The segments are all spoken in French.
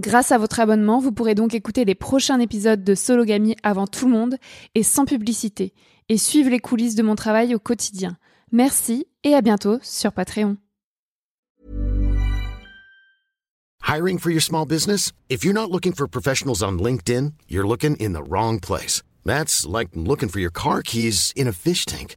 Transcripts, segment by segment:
Grâce à votre abonnement, vous pourrez donc écouter les prochains épisodes de Sologamy avant tout le monde et sans publicité, et suivre les coulisses de mon travail au quotidien. Merci et à bientôt sur Patreon. Hiring for your small business? If you're not looking for professionals on LinkedIn, you're looking in the wrong place. That's like looking for your car keys in a fish tank.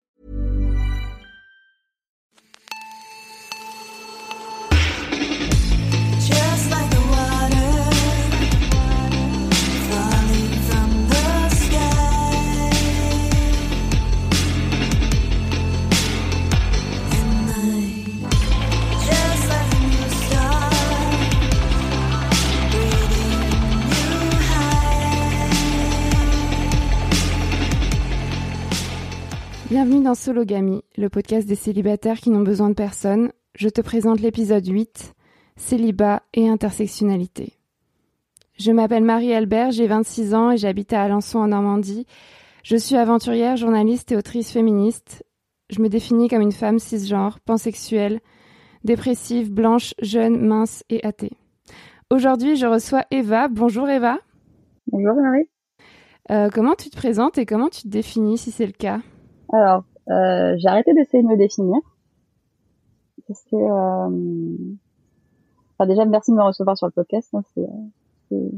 Bienvenue dans Sologamy, le podcast des célibataires qui n'ont besoin de personne. Je te présente l'épisode 8, Célibat et intersectionnalité. Je m'appelle Marie-Albert, j'ai 26 ans et j'habite à Alençon en Normandie. Je suis aventurière, journaliste et autrice féministe. Je me définis comme une femme cisgenre, pansexuelle, dépressive, blanche, jeune, mince et athée. Aujourd'hui, je reçois Eva. Bonjour Eva. Bonjour Marie. Euh, comment tu te présentes et comment tu te définis si c'est le cas? Alors, euh, j'ai arrêté d'essayer de me définir. Parce que, euh... déjà, merci de me recevoir sur le podcast. hein, C'est c'est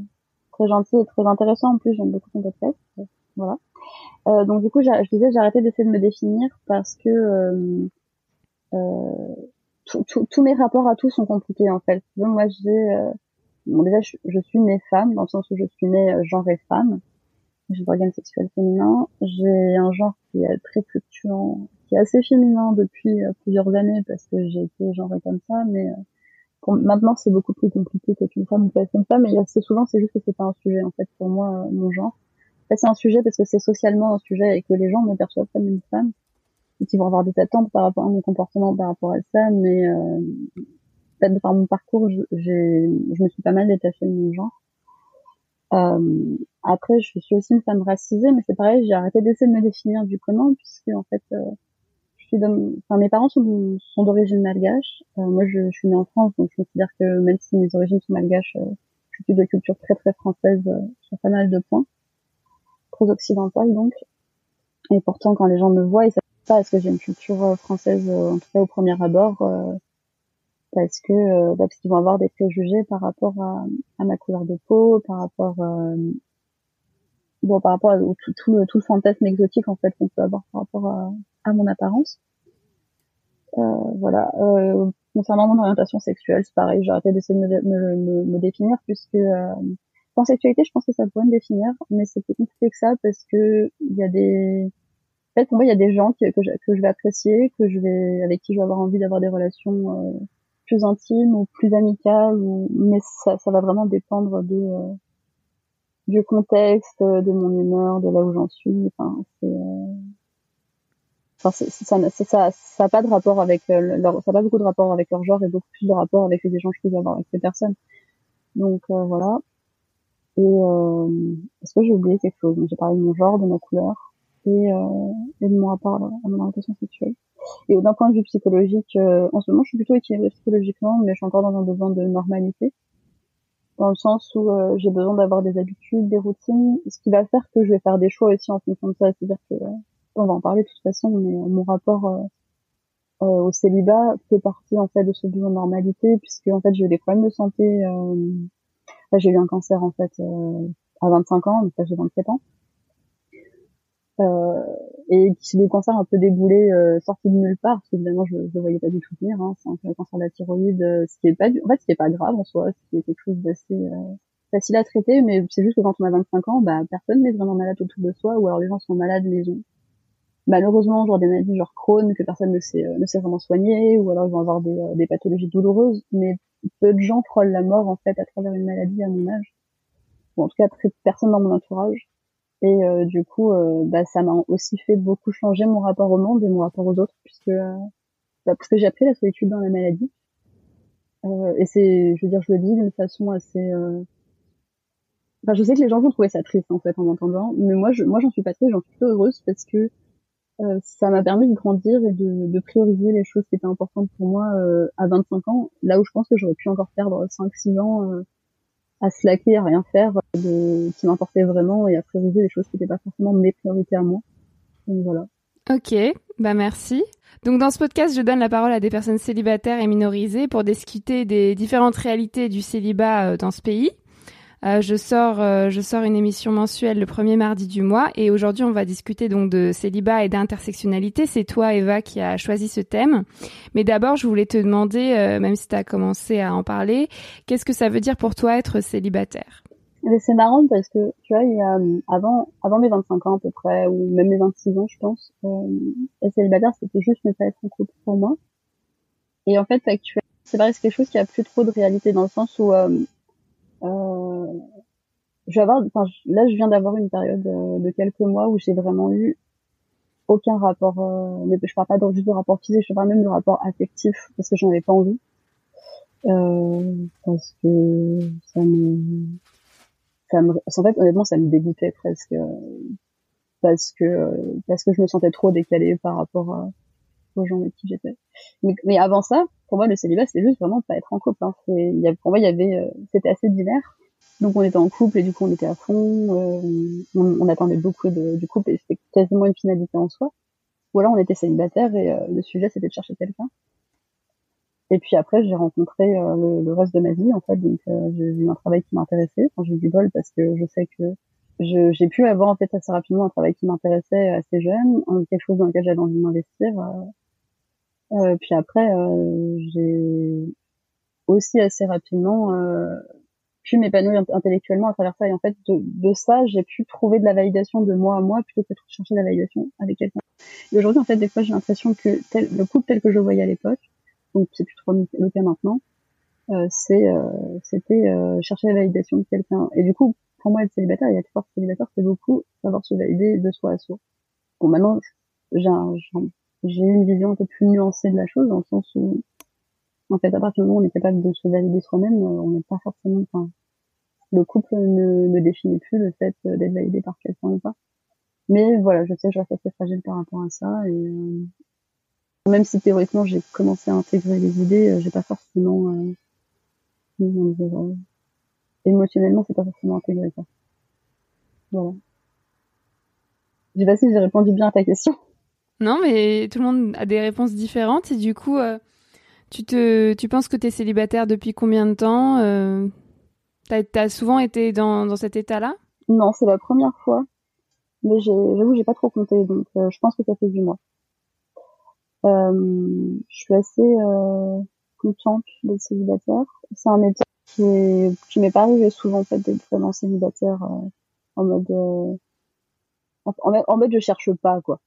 très gentil et très intéressant. En plus, j'aime beaucoup ton podcast. Euh, Voilà. Euh, donc, du coup, je disais, j'ai arrêté d'essayer de me définir parce que euh, euh, tous mes rapports à tout sont compliqués, en fait. Moi, j'ai... Euh... Bon, déjà, je, suis née femme, dans le sens où je suis née euh, genrée femme. J'ai d'organes sexuels féminins. J'ai un genre qui est très fluctuant, qui est assez féminin depuis euh, plusieurs années parce que j'ai été genrée comme ça, mais euh, pour- maintenant c'est beaucoup plus compliqué qu'être une femme ou qu'être une femme, mais assez souvent c'est juste que c'est pas un sujet en fait pour moi, euh, mon genre. En fait, c'est un sujet parce que c'est socialement un sujet et que les gens me perçoivent comme une femme et qu'ils vont avoir des attentes par rapport à mon comportement par rapport à ça, mais euh, peut-être par mon parcours, j'ai, je me suis pas mal détachée de mon genre. Euh, après, je suis aussi une femme racisée, mais c'est pareil, j'ai arrêté d'essayer de me définir du comment, puisque en fait, euh, je suis enfin, mes parents sont, d'origine malgache. Euh, moi, je, suis née en France, donc je considère que même si mes origines sont malgaches, euh, je suis de culture très très française euh, sur pas mal de points, très occidentale donc. Et pourtant, quand les gens me voient, ils savent pas est-ce que j'ai une culture euh, française, euh, en tout cas au premier abord, parce que euh, bah, parce qu'ils vont avoir des préjugés par rapport à, à ma couleur de peau, par rapport euh, bon, par rapport à tout, tout le, tout le fantasme exotique en fait qu'on peut avoir par rapport à, à mon apparence. Euh, voilà. Euh, concernant mon orientation sexuelle, c'est pareil, j'ai arrêté d'essayer de me, me, me, me définir puisque euh, pansexualité, je pense que ça pourrait me définir, mais c'est plus compliqué que ça parce que il y a des en fait, pour moi, il y a des gens qui- que, je, que je vais apprécier, que je vais, avec qui je vais avoir envie d'avoir des relations euh, plus intimes ou plus amicales, ou, mais ça, ça va vraiment dépendre de, euh, du contexte, euh, de mon humeur, de là où j'en suis. Enfin, c'est, euh, enfin, c'est- ça, ça, ça a pas de rapport avec euh, leur, ça a pas beaucoup de rapport avec leur genre et beaucoup plus de rapport avec les échanges que je vais avoir avec ces personnes. Donc euh, voilà. Et euh, est-ce que j'ai oublié quelque chose? J'ai parlé de mon genre, de ma couleur et, euh, et de mon rapport à mon orientation sexuelle. Et d'un point de vue psychologique, en ce moment, je suis plutôt équilibrée psychologiquement, mais je suis encore dans un besoin de normalité, dans le sens où euh, j'ai besoin d'avoir des habitudes, des routines, ce qui va faire que je vais faire des choix aussi en fonction de ça. C'est-à-dire que, euh, on va en parler de toute façon, mais euh, mon rapport euh, au célibat fait partie en fait de ce besoin de normalité, puisque en fait j'ai eu des problèmes de santé. J'ai eu un cancer en fait à 25 ans, donc là j'ai 27 ans et qui le cancer un peu déboulé, euh, sorti de nulle part, parce qu'évidemment je, le voyais pas du tout venir. Hein, c'est un cancer de la thyroïde, euh, ce qui est pas, en fait, est pas grave en soi, c'est quelque chose d'assez euh, facile à traiter, mais c'est juste que quand on a 25 ans, bah personne n'est vraiment malade autour de soi, ou alors les gens sont malades, ils ont malheureusement genre des maladies genre Crohn que personne ne sait euh, ne sait vraiment soigner, ou alors ils vont avoir des, euh, des pathologies douloureuses, mais peu de gens frôlent la mort en fait à travers une maladie à mon âge, ou en tout cas personne dans mon entourage. Et euh, du coup, euh, bah, ça m'a aussi fait beaucoup changer mon rapport au monde et mon rapport aux autres, puisque euh, bah, parce que j'ai appris la solitude dans la maladie. Et c'est, je veux dire, je le dis d'une façon assez. Enfin, je sais que les gens vont trouver ça triste en fait en m'entendant, mais moi, je, moi, j'en suis pas triste, j'en suis plutôt heureuse parce que euh, ça m'a permis de grandir et de, de prioriser les choses qui étaient importantes pour moi euh, à 25 ans, là où je pense que j'aurais pu encore perdre 5-6 ans euh, à slacker, à rien faire, de, qui m'importait vraiment et à prioriser les choses qui n'étaient pas forcément mes priorités à moi. Donc voilà. Ok, bah merci. Donc dans ce podcast, je donne la parole à des personnes célibataires et minorisées pour discuter des différentes réalités du célibat euh, dans ce pays. Euh, je sors, euh, je sors une émission mensuelle le premier mardi du mois et aujourd'hui on va discuter donc de célibat et d'intersectionnalité. C'est toi Eva qui a choisi ce thème. Mais d'abord je voulais te demander, euh, même si tu as commencé à en parler, qu'est-ce que ça veut dire pour toi être célibataire? C'est marrant parce que, tu vois, il y a, euh, avant, avant mes 25 ans à peu près, ou même mes 26 ans, je pense, euh, être célibataire, c'était juste ne pas être en couple pour moi. Et en fait, actuellement, c'est vrai, c'est quelque chose qui a plus trop de réalité dans le sens où, euh, je vais avoir, enfin, là, je viens d'avoir une période euh, de quelques mois où j'ai vraiment eu aucun rapport, euh, mais je parle pas juste de rapport physique, je parle même de rapport affectif, parce que j'en avais pas envie. Euh, parce que ça me, ça me, en fait, honnêtement, ça me dégoûtait presque, euh, parce que, parce que je me sentais trop décalée par rapport aux gens avec qui j'étais. Mais, mais avant ça, pour moi, le célibat, c'était juste vraiment pas être en couple. Hein. C'est- y a- pour moi, il y avait, euh, c'était assez divers. Donc, on était en couple et du coup, on était à fond. euh, on, attendait beaucoup de, du couple et c'était quasiment une finalité en soi. Ou alors, on était célibataire et euh, le sujet, c'était de chercher quelqu'un. Et puis après, j'ai rencontré euh, le, le reste de ma vie, en fait. Donc, euh, j'ai eu un travail qui m'intéressait. Enfin, j'ai eu du bol parce que je sais que j'ai pu avoir, en fait, assez rapidement un travail qui m'intéressait assez jeune, quelque chose dans lequel j'avais envie de m'investir. Euh, puis après, euh, j'ai aussi assez rapidement euh, pu m'épanouir int- intellectuellement à travers ça. Et en fait, de, de ça, j'ai pu trouver de la validation de moi à moi plutôt que de chercher de la validation avec quelqu'un. Et aujourd'hui, en fait, des fois, j'ai l'impression que tel, le couple tel que je voyais à l'époque, donc c'est plus trop le cas maintenant, euh, euh, c'était euh, chercher la validation de quelqu'un. Et du coup, pour moi, être célibataire et être fort célibataire, c'est beaucoup savoir se valider de soi à soi. Bon, maintenant, j'ai un- j'ai une vision un peu plus nuancée de la chose, dans le sens où, en fait, à partir du moment où on est capable de se valider soi-même, euh, on n'est pas forcément, enfin, le couple ne, ne définit plus le fait euh, d'être validé par quelqu'un ou pas. Mais voilà, je sais que je reste assez fragile par rapport à ça, et euh, même si théoriquement j'ai commencé à intégrer les idées, euh, j'ai pas forcément, euh, euh, émotionnellement, c'est pas forcément intégré ça. Voilà. Je sais pas si j'ai répondu bien à ta question. Non, mais tout le monde a des réponses différentes et du coup, euh, tu tu penses que tu es célibataire depuis combien de temps euh, as souvent été dans, dans cet état-là? Non, c'est la première fois. mais j'avoue, j'ai pas trop compté, donc euh, je pense que ça fait huit mois. Euh, je suis assez contente d'être célibataire. C'est un état qui est, qui m'est pas arrivé souvent en fait d'être vraiment célibataire en mode, en mode je cherche pas quoi.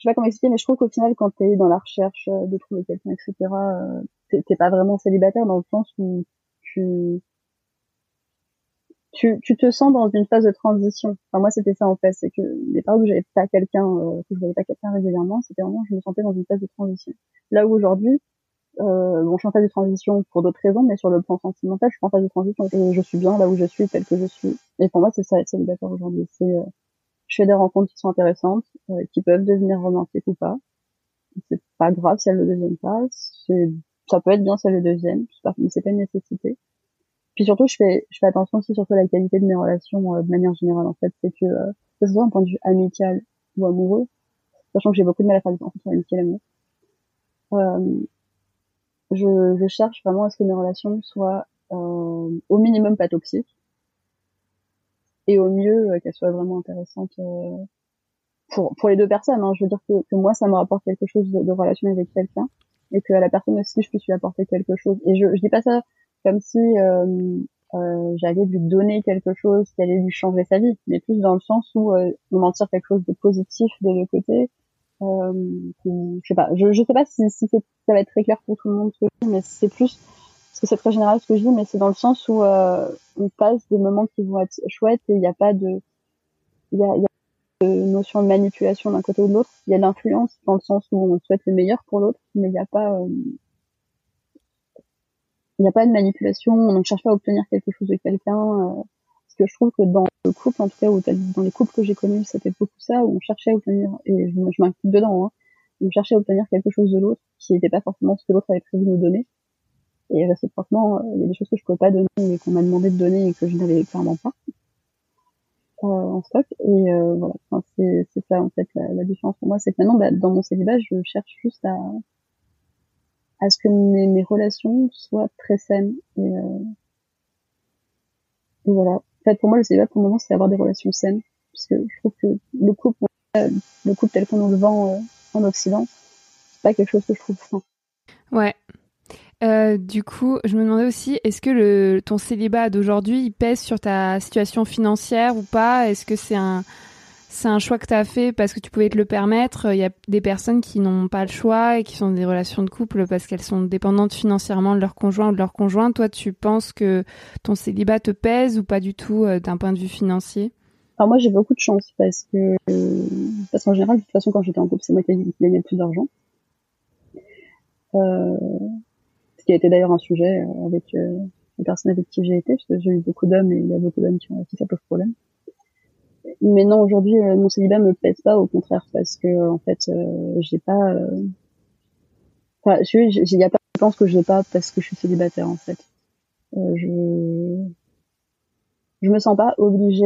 Je sais pas comment expliquer, mais je trouve qu'au final quand t'es dans la recherche euh, de trouver quelqu'un, etc., euh, t'es pas vraiment célibataire dans le sens où tu tu, tu te sens dans une phase de transition. Enfin, moi, c'était ça en fait, c'est que les périodes où j'avais pas quelqu'un, euh, que je voyais pas quelqu'un régulièrement, c'était vraiment, je me sentais dans une phase de transition. Là où aujourd'hui, euh, bon, je suis en phase de transition pour d'autres raisons, mais sur le plan sentimental, je suis en phase de transition et je suis bien là où je suis, tel que je suis. Et pour moi, c'est ça être célibataire aujourd'hui. C'est, euh, je fais des rencontres qui sont intéressantes, euh, qui peuvent devenir romantiques ou pas. C'est pas grave si elles le deviennent pas. Ça peut être bien si elles le deviennent, mais c'est pas une nécessité. Puis surtout, je fais, je fais attention aussi surtout à la qualité de mes relations euh, de manière générale. En fait, c'est que euh, que ce soit d'un point de vue amical ou amoureux, sachant que j'ai beaucoup de mal à faire la différence entre amitié et amour, euh, je, je cherche vraiment à ce que mes relations soient euh, au minimum pas toxiques et au mieux euh, qu'elles soient vraiment intéressantes euh, pour pour les deux personnes. Hein. Je veux dire que, que moi, ça me rapporte quelque chose de, de relation avec quelqu'un et que à la personne aussi, je puisse lui apporter quelque chose. Et je, je dis pas ça comme si euh, euh, j'allais lui donner quelque chose qui allait lui changer sa vie, mais plus dans le sens où euh, on en tire quelque chose de positif des deux côtés. Euh, je sais pas, je, je sais pas si, si ça va être très clair pour tout le monde mais c'est plus parce que c'est très général ce que je dis, mais c'est dans le sens où euh, on passe des moments qui vont être chouettes et il n'y a pas de, il y a, a de notion de manipulation d'un côté ou de l'autre. Il y a de l'influence dans le sens où on souhaite le meilleur pour l'autre, mais il n'y a pas euh, il n'y a pas de manipulation, on ne cherche pas à obtenir quelque chose de quelqu'un. euh, parce que je trouve que dans le couple, en tout cas, ou dans les couples que j'ai connus, c'était beaucoup ça, où on cherchait à obtenir, et je, je m'inclus dedans, hein, on cherchait à obtenir quelque chose de l'autre, qui n'était pas forcément ce que l'autre avait prévu de nous donner. Et réciproquement, euh, il y a des choses que je pouvais pas donner et qu'on m'a demandé de donner et que je n'avais clairement pas euh, en stock. Et euh, voilà, enfin, c'est ça en fait la, la différence pour moi, c'est que maintenant, bah, dans mon célibat, je cherche juste à à ce que mes, mes relations soient très saines. Et, euh, et voilà. En fait, pour moi, le célibat, pour le moment, c'est avoir des relations saines. Parce que je trouve que le couple, le couple tel qu'on nous le vend euh, en Occident, c'est pas quelque chose que je trouve sain. Ouais. Euh, du coup, je me demandais aussi, est-ce que le, ton célibat d'aujourd'hui, pèse sur ta situation financière ou pas? Est-ce que c'est un, c'est un choix que tu as fait parce que tu pouvais te le permettre? Il y a des personnes qui n'ont pas le choix et qui sont dans des relations de couple parce qu'elles sont dépendantes financièrement de leur conjoint ou de leur conjoint. Toi, tu penses que ton célibat te pèse ou pas du tout euh, d'un point de vue financier? Alors moi, j'ai beaucoup de chance parce que, euh, parce qu'en général, de toute façon, quand j'étais en couple, c'est moi qui gagnais plus d'argent. Euh, qui a été d'ailleurs un sujet euh, avec euh, les personnes avec qui j'ai été, parce que j'ai eu beaucoup d'hommes et il y a beaucoup d'hommes qui ont qui ça pose problème. Mais non, aujourd'hui, euh, mon célibat me pèse pas, au contraire, parce que en fait, j'ai pas. Enfin, je j'ai- il y a pas de pense que j'ai pas parce que je suis célibataire, en fait. Je je me sens pas obligée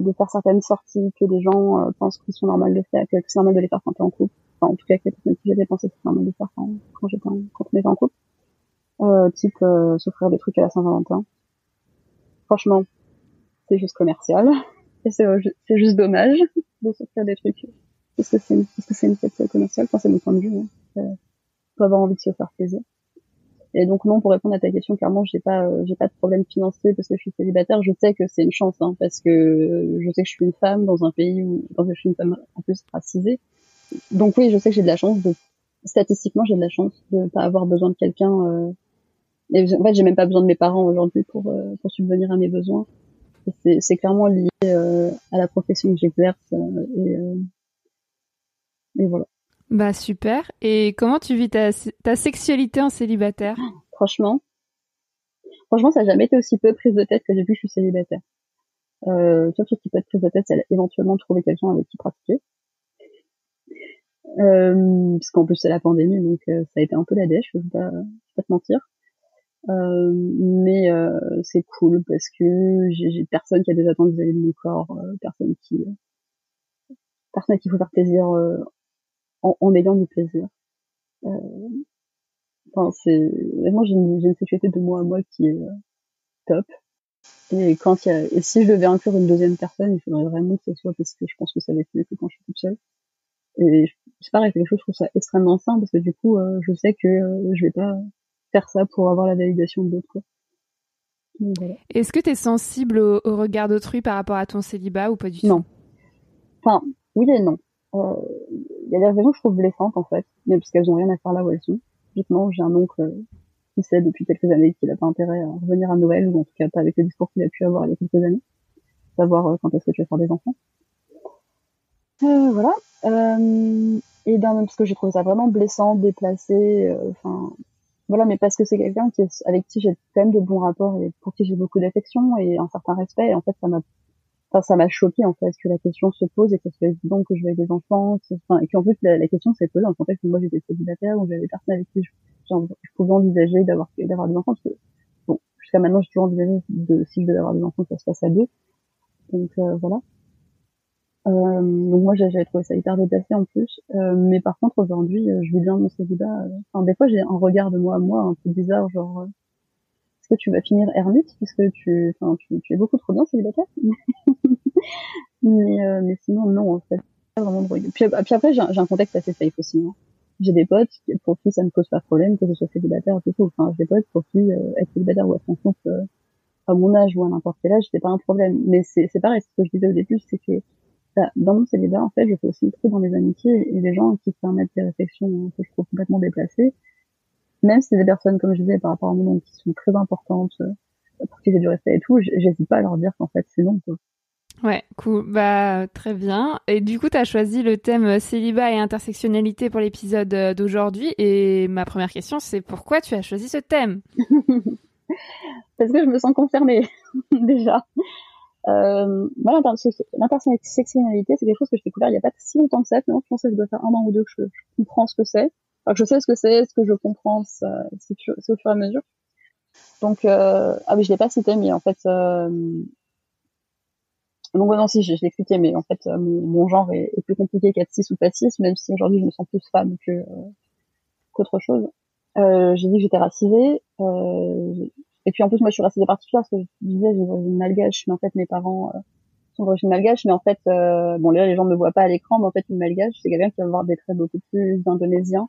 de faire certaines sorties que les gens euh, pensent qu'ils sont normales de faire, que c'est normal de les faire quand t'es en couple. Enfin, en tout cas, que les personnes qui j'avais pensé que c'était normal de faire quand, quand j'étais en, quand on était en couple. Euh, type euh, s'offrir des trucs à la Saint-Valentin. Franchement, c'est juste commercial. Et c'est euh, c'est juste dommage de s'offrir des trucs parce que c'est une, parce que c'est une fête commerciale. Enfin, c'est mon point de vue. Hein. Euh, faut avoir envie de se faire plaisir. Et donc non, pour répondre à ta question, clairement, j'ai pas, euh, j'ai pas de problème financier parce que je suis célibataire. Je sais que c'est une chance, hein, parce que je sais que je suis une femme dans un pays où, je suis une femme en plus racisée. Donc oui, je sais que j'ai de la chance de, statistiquement, j'ai de la chance de pas avoir besoin de quelqu'un. Euh, et en fait, j'ai même pas besoin de mes parents aujourd'hui pour euh, pour subvenir à mes besoins. C'est, c'est clairement lié euh, à la profession que j'exerce euh, et, euh, et voilà. Bah super. Et comment tu vis ta, ta sexualité en célibataire? Franchement, franchement, ça n'a jamais été aussi peu prise de tête que depuis que je suis célibataire. Euh, sauf ce qui peut être prise de tête, c'est éventuellement trouver quelqu'un avec qui pratiquer. Euh, parce qu'en plus c'est la pandémie, donc euh, ça a été un peu la dèche, je vais pas, je vais pas te mentir. Euh, mais euh, c'est cool parce que j'ai personne qui a des attentes vis-à-vis de mon corps, euh, personne qui, personne à qui faut faire plaisir euh, en, en ayant du plaisir. Euh, Enfin, c'est vraiment j'ai une, une sexualité de moi à moi qui est euh, top. Et quand y a, et si je devais inclure une deuxième personne, il faudrait vraiment que ce soit parce que je pense que ça va être mieux que quand je suis toute seule. Et c'est pareil, quelque chose, je trouve ça extrêmement sain parce que du coup, euh, je sais que euh, je vais pas faire ça pour avoir la validation de l'autre, voilà. Est-ce que tu es sensible au, au regard d'autrui par rapport à ton célibat ou pas du Non. tout Enfin, oui et non. Euh, Il y a des raisons que je trouve blessantes, en fait, mais parce qu'elles ont rien à faire là où elles sont. Typiquement, j'ai un oncle euh, qui sait depuis quelques années qu'il a pas intérêt à revenir à Noël, ou en tout cas pas avec le discours qu'il a pu avoir il y a quelques années. Savoir euh, quand est-ce que tu vas faire des enfants. Euh, voilà. Euh, et d'un parce que j'ai trouvé ça vraiment blessant, déplacé, euh, enfin, voilà, mais parce que c'est quelqu'un qui est, avec qui j'ai quand même de bons rapports et pour qui j'ai beaucoup d'affection et un certain respect, et en fait, ça m'a enfin, ça m'a choqué en fait que la question se pose et que ce soit que je vais des enfants enfin, et qu'en plus la, la question s'est posée le contexte où moi j'étais célibataire où j'avais personne avec qui je, genre, je pouvais envisager d'avoir d'avoir des enfants parce que bon jusqu'à maintenant j'ai toujours envisagé de si je devais des enfants que ça se passe à deux. Donc euh, voilà euh, donc moi j'avais trouvé ça hyper déplacé en plus euh, mais par contre aujourd'hui euh, je vis bien mon célibat enfin des fois j'ai un regard de moi à moi un peu bizarre genre euh, est-ce que tu vas finir ermite? Puisque tu enfin tu, tu es beaucoup trop bien célibataire mais, euh, mais sinon, non, en fait. Pas vraiment de. Puis, après, j'ai un, contexte assez safe aussi. Hein. J'ai des potes pour qui ça ne pose pas de problème que je sois célibataire et tout. Enfin, j'ai des potes pour qui euh, être célibataire ou être en couple à mon âge ou à n'importe quel âge, c'est pas un problème. Mais c'est c'est pareil, ce que je disais au début, c'est que bah, dans mon célibat, en fait, je fais aussi le tri dans les amitiés et les gens qui permettent des réflexions euh, que je trouve complètement déplacées. Même si c'est des personnes, comme je disais, par rapport à mon nom, qui sont très importantes, euh, pour qui j'ai du respect et tout, j'hésite pas à leur dire qu'en fait, c'est non, quoi. Ouais, cool. Bah, très bien. Et du coup, tu as choisi le thème euh, célibat et intersectionnalité pour l'épisode euh, d'aujourd'hui. Et ma première question, c'est pourquoi tu as choisi ce thème? Parce que je me sens concernée déjà. Euh, moi, l'interse- l'intersectionnalité, c'est quelque chose que j'ai découvert il y a pas si longtemps que ça. Maintenant, je pense que ça doit faire un an ou deux que je, comprends ce que c'est. Enfin, je sais ce que c'est, ce que je comprends, c'est au fur et à mesure. Donc, euh, ah oui, je l'ai pas cité, mais en fait, euh, donc non, si, je, l'ai expliqué, mais en fait, euh, mon, genre est, plus compliqué qu'être cis ou pas cis, même si aujourd'hui je me sens plus femme que euh, qu'autre chose. Euh, j'ai dit que j'étais racisée. Euh, et puis en plus, moi, je suis racisée particulière parce que je disais, j'ai d'origine malgache, mais en fait, mes parents euh, sont d'origine malgache. Mais en fait, euh, bon, les gens ne me voient pas à l'écran, mais en fait, une malgache, c'est quelqu'un qui va avoir des traits beaucoup plus indonésiens,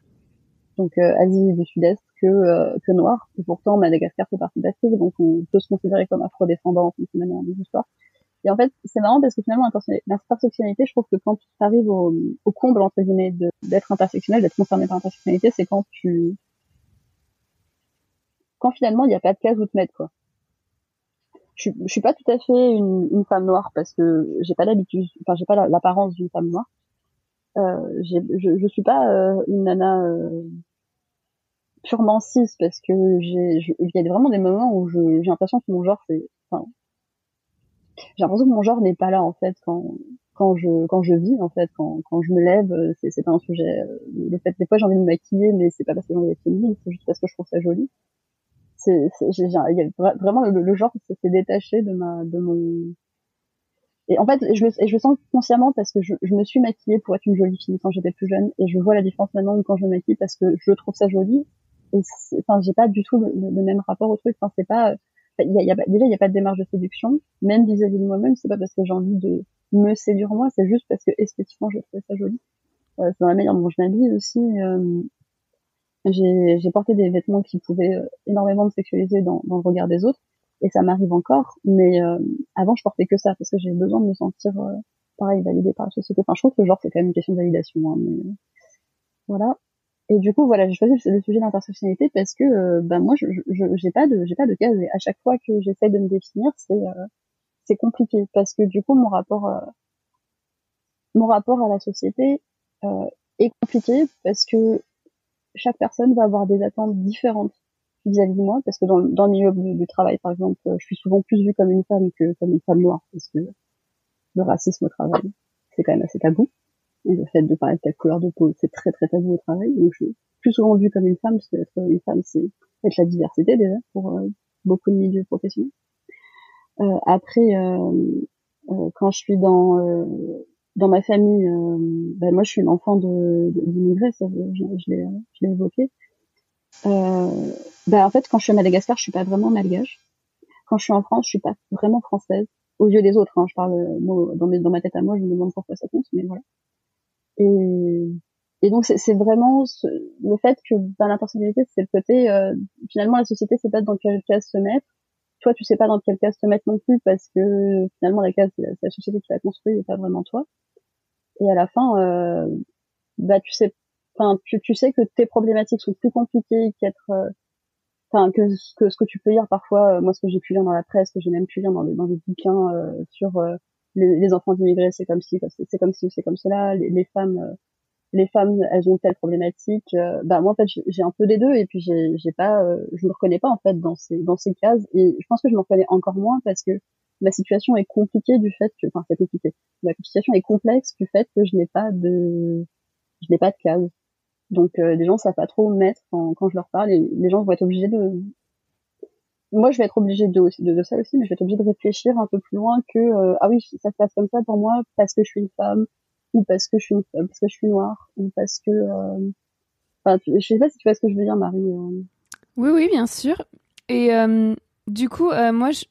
donc euh, Asie du Sud-Est, que euh, que noir. Et pourtant, Madagascar fait partie d'Afrique, donc on peut se considérer comme afrodescendant en fonction de manière des histoires. Et en fait, c'est marrant parce que finalement, l'interse- l'intersectionnalité, je trouve que quand tu arrives au, au comble, entre guillemets, d'être intersectionnel, d'être concerné par l'intersectionnalité, c'est quand tu, quand finalement, il n'y a pas de case où te mettre, quoi. Je, je suis pas tout à fait une, femme noire parce que j'ai pas l'habitude, enfin, j'ai pas la- l'apparence d'une femme noire. Euh, je, je suis pas euh, une nana euh, purement cis parce que il y a vraiment des moments où j'ai l'impression que mon genre, c'est, j'ai l'impression que mon genre n'est pas là en fait quand quand je quand je vis en fait quand quand je me lève c'est pas un sujet des fois j'ai envie de me maquiller mais c'est pas parce que j'ai envie d'être féminine c'est juste parce que je trouve ça joli c'est il y a vra- vraiment le, le genre s'est détaché de ma de mon et en fait je le, je le sens consciemment parce que je, je me suis maquillée pour être une jolie fille quand j'étais plus jeune et je vois la différence maintenant quand je maquille parce que je trouve ça joli et enfin j'ai pas du tout le, même rapport au truc. Enfin c'est pas y a, y a déjà il y a pas de démarche de séduction même vis-à-vis de moi-même c'est pas parce que j'ai envie de me séduire moi c'est juste parce que esthétiquement je trouve ça joli. Euh, c'est dans la manière dont je m'habille aussi euh, j'ai porté des vêtements qui pouvaient euh, énormément me sexualiser dans, dans le regard des autres et ça m'arrive encore mais euh, avant je portais que ça parce que j'ai besoin de me sentir euh, pareil validée par la société. Enfin je trouve que genre c'est quand même une question de validation hein, mais voilà. Et du coup voilà j'ai choisi le, sujet d'intersectionnalité parce que euh, ben moi je j'ai pas de j'ai pas de case et à chaque fois que j'essaie de me définir c'est euh, c'est compliqué. Parce que du coup mon rapport euh, mon rapport à la société euh, est compliqué parce que chaque personne va avoir des attentes différentes vis-à-vis de moi parce que dans, le- dans le milieu du, travail par exemple euh, je suis souvent plus vue comme une femme que comme une femme noire parce que le racisme au travail c'est quand même assez tabou. Et le fait de parler de ta couleur de peau c'est très très tabou au travail. Donc je suis plus souvent vue comme une femme parce que être une femme c'est être la diversité déjà pour euh, beaucoup de milieux professionnels. Euh, après euh, euh, quand je suis dans dans ma famille, euh, ben moi je suis une enfant de d'immigrés, ça je, l'ai je évoqué. Euh, ben en fait quand je suis à Madagascar, je suis pas vraiment malgache. quand je suis en France, je suis pas vraiment française aux yeux des autres. Hein, je parle euh, dans, ma tête à moi, je me demande pourquoi ça compte, mais voilà. Et, et donc c'est vraiment ce- le fait que bah, l'intersectionnalité, c'est le côté euh, finalement la société sait pas dans quelle case se mettre. Toi, tu sais pas dans quelle case te mettre non plus parce que finalement la case c'est la société qui l'a construit et pas vraiment toi. Et à la fin, euh, bah tu sais, enfin tu, sais que tes problématiques sont plus compliquées qu'être euh, enfin que ce que ce que tu peux lire parfois euh, moi ce que j'ai pu lire dans la presse que j'ai même pu lire dans des dans des bouquins euh, sur les, les enfants d'immigrés c'est comme si c'est comme si c'est comme cela les, les femmes les femmes elles ont telle problématique euh, bah moi en fait j'ai un peu des deux et puis j'ai j'ai pas euh, je me reconnais pas en fait dans ces dans ces cases et je pense que je me reconnais encore moins parce que ma situation est compliquée du fait que enfin c'est compliqué. Ma situation est complexe du fait que je n'ai pas de je n'ai pas de case. Donc euh, les gens savent pas trop mettre quand, quand je leur parle et les gens vont être obligés de moi je vais être obligée de, de, de ça aussi mais je vais être obligée de réfléchir un peu plus loin que euh, ah oui ça se passe comme ça pour moi parce que je suis une femme ou parce que je suis une, parce que je suis noire ou parce que euh, enfin tu- je sais pas si tu vois ce que je veux dire Marie euh. Oui, oui, bien sûr. Et euh, du coup, moi, je-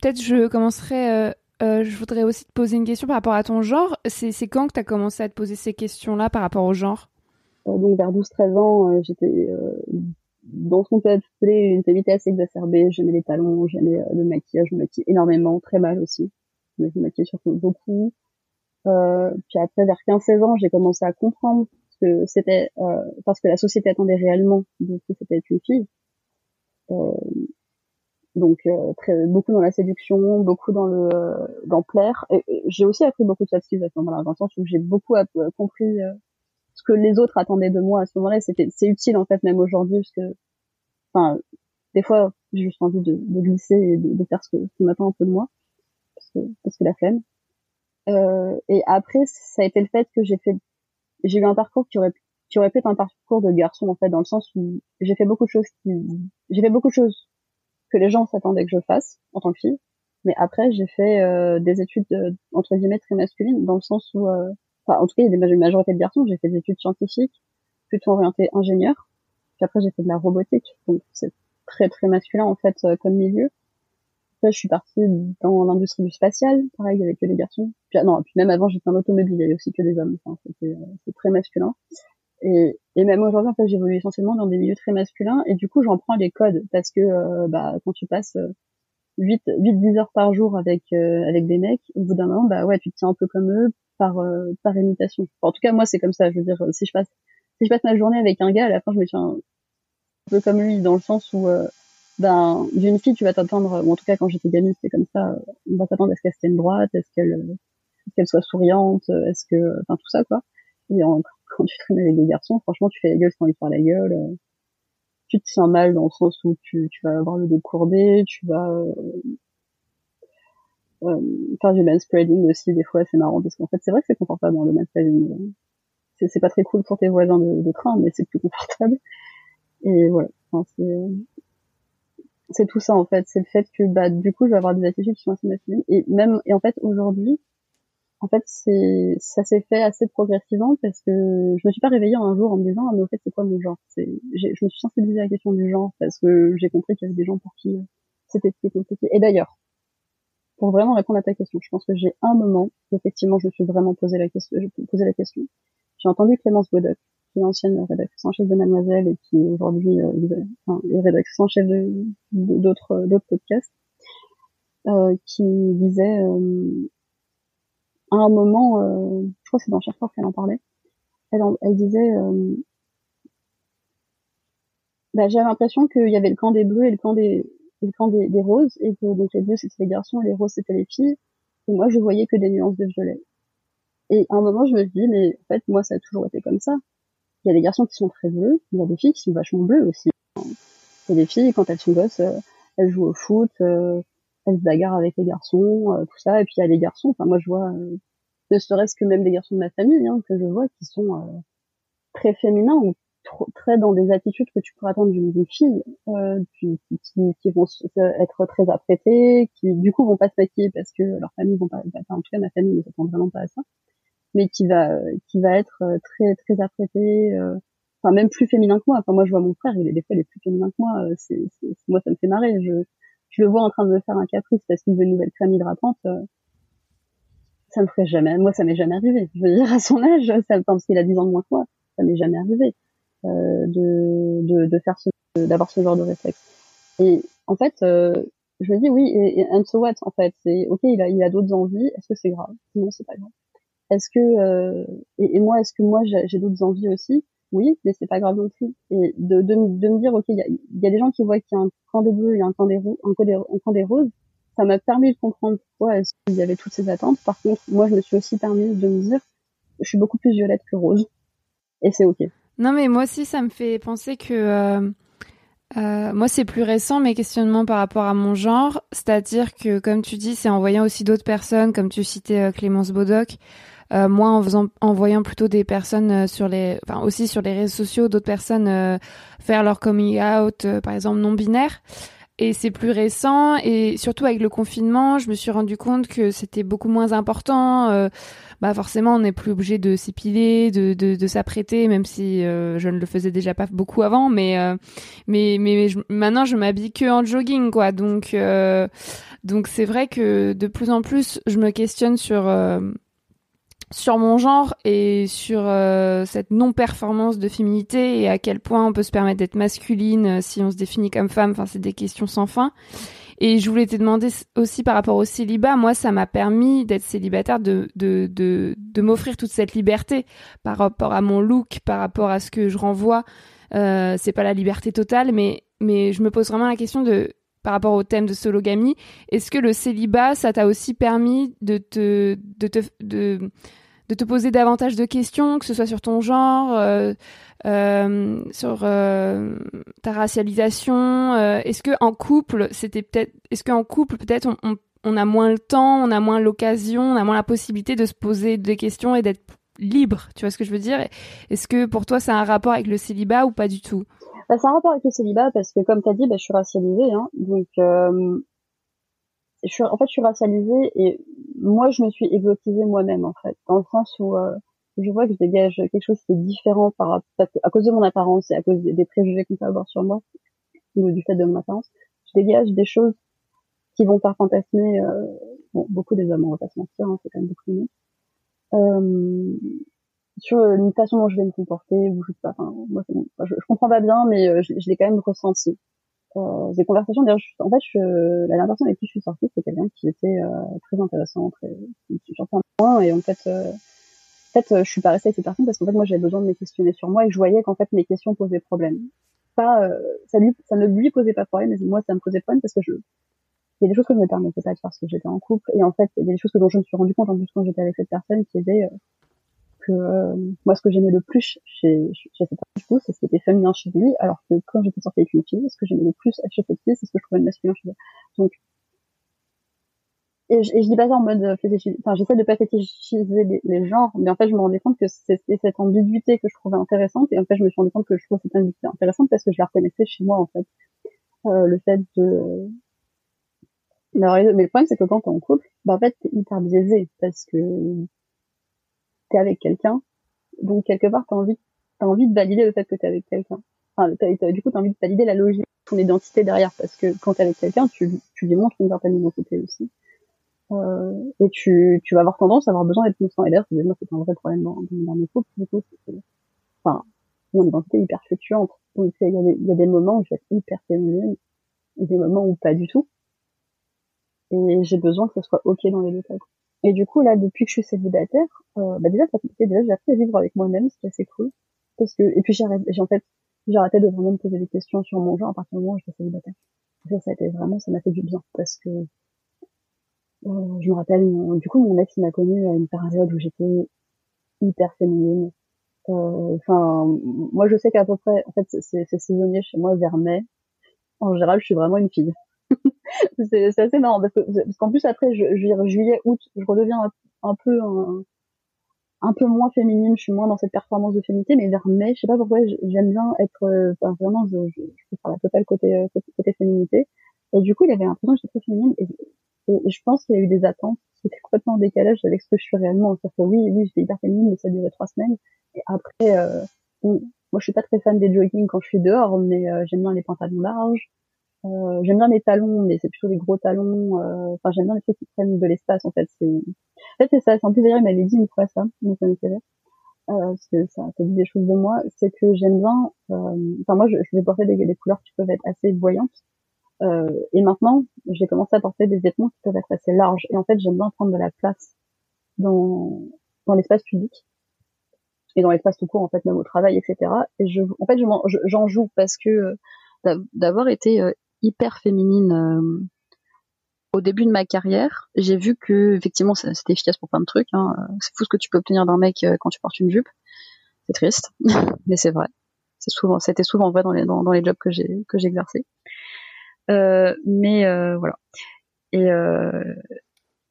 peut-être je commencerai. je voudrais aussi te poser une question par rapport à ton genre. C'est c'est quand que tu as commencé à te poser ces questions-là par rapport au genre? Donc vers 12-13 ans j'étais dans ce qu'on peut appeler une féminité assez exacerbée j'aimais les talons j'aimais le maquillage je me maquillais énormément très mal aussi je me maquillais surtout beaucoup puis après, vers 15-16 ans, j'ai commencé à comprendre que c'était euh, parce que la société attendait réellement de que c'était une fille. Euh, donc euh, très, beaucoup dans la séduction, beaucoup dans le euh, dans plaire. Et, j'ai aussi appris beaucoup de soft skills à ce moment-là, dans le sens où j'ai beaucoup euh, compris euh, ce que les autres attendaient de moi à ce moment-là. C'était c'est utile en fait même aujourd'hui parce que enfin des fois j'ai juste envie de, de glisser et de, faire ce ce qu'on attend un peu de moi parce que parce que la flemme. Euh, et après, ça a été le fait que j'ai fait, j'ai eu un parcours qui aurait, qui aurait pu être un parcours de garçon en fait, dans le sens où j'ai fait beaucoup de choses qui, j'ai fait beaucoup de choses que les gens s'attendaient que je fasse en tant que fille. Mais après, j'ai fait euh, des études euh, entre guillemets très masculines, dans le sens où, euh, en tout cas, il y a une majorité de garçons. J'ai fait des études scientifiques, plutôt orientées ingénieur. Puis après, j'ai fait de la robotique, donc c'est très très masculin en fait euh, comme milieu. Après, je suis partie dans l'industrie du spatial, pareil, avec des garçons. Puis, ah, non, puis même avant, j'étais en automobile, il y avait aussi que des hommes. Enfin, c'était, euh, très masculin. Et, et même aujourd'hui, en fait, j'évolue essentiellement dans des milieux très masculins. Et du coup, j'en prends les codes parce que, euh, bah, quand tu passes euh, 8, 8, 10 heures par jour avec, euh, avec des mecs, au bout d'un moment, bah ouais, tu te tiens un peu comme eux par, euh, par imitation. En tout cas, moi, c'est comme ça. Je veux dire, si je passe, si je passe ma journée avec un gars, à la fin, je me tiens un peu comme lui, dans le sens où, euh, ben d'une fille tu vas t'attendre ou en tout cas quand j'étais gamine c'était comme ça on va s'attendre à ce qu'elle se tienne droite est-ce qu'elle qu'elle soit souriante est-ce que enfin tout ça quoi. Et en- quand tu traînes avec des garçons franchement tu fais la gueule sans lui faire la gueule. Tu te sens mal dans le sens où tu, tu vas avoir le dos courbé tu vas euh, euh, faire du manspreading aussi des fois c'est marrant parce qu'en fait c'est vrai que c'est confortable dans le manspreading. C'est c'est pas très cool pour tes voisins de, de train mais c'est plus confortable. Et voilà c'est tout ça en fait. C'est le fait que bah du coup je vais avoir des attitudes qui sont assez masculines. Et même et en fait aujourd'hui en fait c'est ça s'est fait assez progressivement parce que je me suis pas réveillée un jour en me disant ah mais au fait c'est quoi mon genre? C'est je me suis sensibilisée à la question du genre parce que j'ai compris qu'il y avait des gens pour qui euh, c'était plus compliqué. Et d'ailleurs pour vraiment répondre à ta question je pense que j'ai un moment effectivement je me suis vraiment posé la question posé la question. J'ai entendu Clémence Bodoc qui est ancienne rédactrice en chef de Mademoiselle et qui aujourd'hui euh, enfin, est rédactrice en chef de de- d'autres d'autres podcasts euh, qui disait euh, à un moment euh, je crois que c'est dans Chercheur qu'elle en parlait elle, en- elle disait euh, bah, j'ai l'impression qu'il y avait le camp des bleus et le camp des le camp des, roses et que donc les bleus c'était les garçons et les roses c'était les filles et moi je voyais que des nuances de violet. Et à un moment je me dit mais en fait moi ça a toujours été comme ça il y a des garçons qui sont très bleus il y a des filles qui sont vachement bleues aussi. Et les filles quand elles sont gosses euh, elles jouent au foot euh, elles se bagarrent avec les garçons euh, tout ça. Et puis il y a les garçons enfin moi je vois ne serait-ce que même des garçons de ma famille hein, que je vois qui sont très féminins ou très dans des attitudes que tu pourrais attendre d'une fille euh, qui, qui, vont être très apprêtées qui du coup vont pas se maquiller parce que leur famille vont pas en tout cas ma famille ne s'attend vraiment pas à ça mais qui va qui va être euh, très très apprêté euh, enfin même plus féminin que moi enfin moi je vois mon frère il est des fois il est plus féminin que moi euh, c'est moi ça me fait marrer je je le vois en train de faire un caprice parce qu'il veut une nouvelle crème hydratante, ça me ferait jamais, moi ça m'est jamais arrivé. Je veux dire, à son âge, ça, parce qu'il a 10 ans de moins que moi, ça m'est jamais arrivé euh, de, de, de faire ce, d'avoir ce genre de réflexe. Et en fait, euh, je me dis oui, et, et and so what en fait, c'est ok, il a, il a d'autres envies, est-ce que c'est grave? Non, c'est pas grave. Est-ce que euh, et, moi, est-ce que moi j'ai d'autres envies aussi? Oui, mais c'est pas grave non plus. Et de, de, me- dire ok, il y a, y a des gens qui voient qu'il y a un camp des bleus, il y a un camp des, un un roses. Ça m'a permis de comprendre pourquoi est-ce qu'il y avait toutes ces attentes. Par contre, moi, je me suis aussi permis de me dire, je suis beaucoup plus violette que rose, et c'est ok. Non, mais moi aussi, ça me fait penser que euh, euh, moi, c'est plus récent mes questionnements par rapport à mon genre. C'est-à-dire que, comme tu dis, c'est en voyant aussi d'autres personnes, comme tu citais Clémence Bodoc. Euh, moi, en, faisant, en voyant plutôt des personnes euh, sur les, enfin aussi sur les réseaux sociaux, d'autres personnes euh, faire leur coming out, euh, par exemple non binaire. Et c'est plus récent et surtout avec le confinement, je me suis rendu compte que c'était beaucoup moins important. euh, bah forcément, on n'est plus obligé de s'épiler, de, de, de s'apprêter, même si euh, je ne le faisais déjà pas beaucoup avant. Mais mais mais je- maintenant, je m'habille que en jogging, quoi. Donc donc c'est vrai que de plus en plus, je me questionne sur euh, sur mon genre et sur euh, cette non-performance de féminité et à quel point on peut se permettre d'être masculine euh, si on se définit comme femme. Enfin, c'est des questions sans fin. Et je voulais te demander aussi par rapport au célibat, moi, ça m'a permis d'être célibataire, de, de, de, de m'offrir toute cette liberté par rapport à mon look, par rapport à ce que je renvoie. Euh, c'est pas la liberté totale, mais, mais je me pose vraiment la question de par rapport au thème de sologamie, est-ce que le célibat, ça t'a aussi permis de te, de te, de, de te poser davantage de questions, que ce soit sur ton genre, euh, euh, sur euh, ta racialisation. est-ce que en couple, c'était peut-être, est-ce qu'en couple peut-être on, on, a moins le temps, on a moins l'occasion, on a moins la possibilité de se poser des questions et d'être libre. Tu vois ce que je veux dire? Est-ce que pour toi, ça a un rapport avec le célibat ou pas du tout? Bah, c'est un rapport avec le célibat parce que comme tu as dit, bah, je suis racialisée, hein, donc je suis, en fait je suis racialisée et moi je me suis exotisée moi-même en fait, dans le sens où euh, je vois que je dégage quelque chose qui est différent par à cause de mon apparence et à cause des, préjugés qu'on peut avoir sur moi ou du fait de mon apparence, je dégage des choses qui vont faire fantasmer euh, bon, beaucoup des hommes, on va pas se mentir, hein, c'est quand même beaucoup de euh, sur une façon dont je vais me comporter ou je sais pas enfin, moi. Enfin, je, je comprends pas bien mais euh, je l'ai quand même ressenti euh, des conversations. D'ailleurs en fait je, la dernière personne avec qui je suis sortie c'était quelqu'un qui était euh, très intéressant très qui sortie un point et en fait euh, en fait euh, je suis pas restée avec cette personne parce qu'en fait moi j'avais besoin de me questionner sur moi et je voyais qu'en fait mes questions posaient problème. Pas euh, ça lui ça ne lui posait pas problème mais moi ça me posait problème parce que je il y a des choses que je me permettais pas de faire parce que j'étais en couple. Et en fait il y a des choses dont je me suis rendu compte en plus quand j'étais avec cette personne qui était euh, que euh, moi ce que j'aimais le plus chez, chez coup c'est ce qui était féminin chez lui alors que quand j'étais sortie avec une fille ce que j'aimais le plus chez cette fille c'est ce que je trouvais masculin chez elle. Donc et je, et je dis pas ça en mode fétichiser enfin j'essaie de pas fétichiser les, genres mais en fait je me rendais compte que c'était cette ambiguïté que je trouvais intéressante et en fait je me suis rendu compte que je trouvais cette ambiguïté intéressante parce que je la reconnaissais chez moi en fait. Euh, le fait de alors, mais le problème c'est que quand t'es en couple bah en fait t'es hyper biaisé parce que t'es avec quelqu'un, donc quelque part t'as envie, t'as envie de valider le fait que t'es avec quelqu'un. Enfin, t'as- t'as- du coup, t'as envie de valider la logique, ton identité derrière, parce que quand t'es avec quelqu'un, tu, tu lui montres une certaine identité aussi. Euh, et tu, tu vas avoir tendance à avoir besoin d'être constant. Et d'ailleurs, c'est un vrai problème dans, dans mon dernier couple, du coup, enfin, mon identité est hyper fluctuante. Donc, il y, a des- y a des moments où je vais être hyper féminine, et des moments où pas du tout. Et j'ai besoin que ce soit ok dans les deux cas. Et du coup, là, depuis que je suis célibataire, euh, bah déjà, ça déjà, j'ai appris à vivre avec moi-même, ce qui est assez cool. Parce que, et puis j'ai en fait, arrêté de vraiment me poser des questions sur mon genre à partir du moment où j'étais célibataire. Ça, ça a été vraiment, ça m'a fait du bien. Parce que, euh, je me rappelle, du coup, mon ex, m'a connue à une période où j'étais hyper féminine. Euh, Enfin, moi, je sais qu'à peu près, en fait, c'est saisonnier chez moi vers mai. En général, je suis vraiment une fille. C'est assez marrant parce parce qu'en plus après je, je dire, juillet août je redeviens un, peu un, peu moins féminine je suis moins dans cette performance de féminité mais vers mai je sais pas pourquoi j'aime bien être euh, vraiment je, je, je faire la totale côté, euh, côté côté féminité. Et du coup il avait l'impression que j'étais très féminine et, je pense qu'il y a eu des attentes qui étaient complètement en décalage avec ce que je suis réellement. C'est-à-dire que oui oui j'étais hyper féminine mais ça durait trois semaines. Et après euh, bon, moi je suis pas très fan des jogging quand je suis dehors mais euh, j'aime bien les pantalons larges Euh, j'aime bien les talons, mais c'est plutôt les gros talons. euh, Enfin, j'aime bien les trucs qui prennent de l'espace, en fait. C'est, en fait, c'est ça. C'est en plus d'ailleurs, il m'avait dit une fois ça, donc ça rire. Euh, parce que ça, ça dit des choses de moi. C'est que j'aime bien. euh, Enfin, moi, je, je vais porter des, des couleurs qui peuvent être assez voyantes. Et maintenant, j'ai commencé à porter des vêtements qui peuvent être assez larges. Et en fait, j'aime bien prendre de la place dans dans l'espace public et dans l'espace tout court, en fait, même au travail, etc. Et je, en fait, j'en joue parce que d'av- d'avoir été hyper féminine euh, au début de ma carrière, j'ai vu que effectivement c'était efficace pour plein de trucs. Hein. C'est fou ce que tu peux obtenir d'un mec euh, quand tu portes une jupe. C'est triste, mais c'est vrai. C'est souvent, c'était souvent vrai dans les jobs que j'ai que j'ai exercés. Euh, mais voilà. Et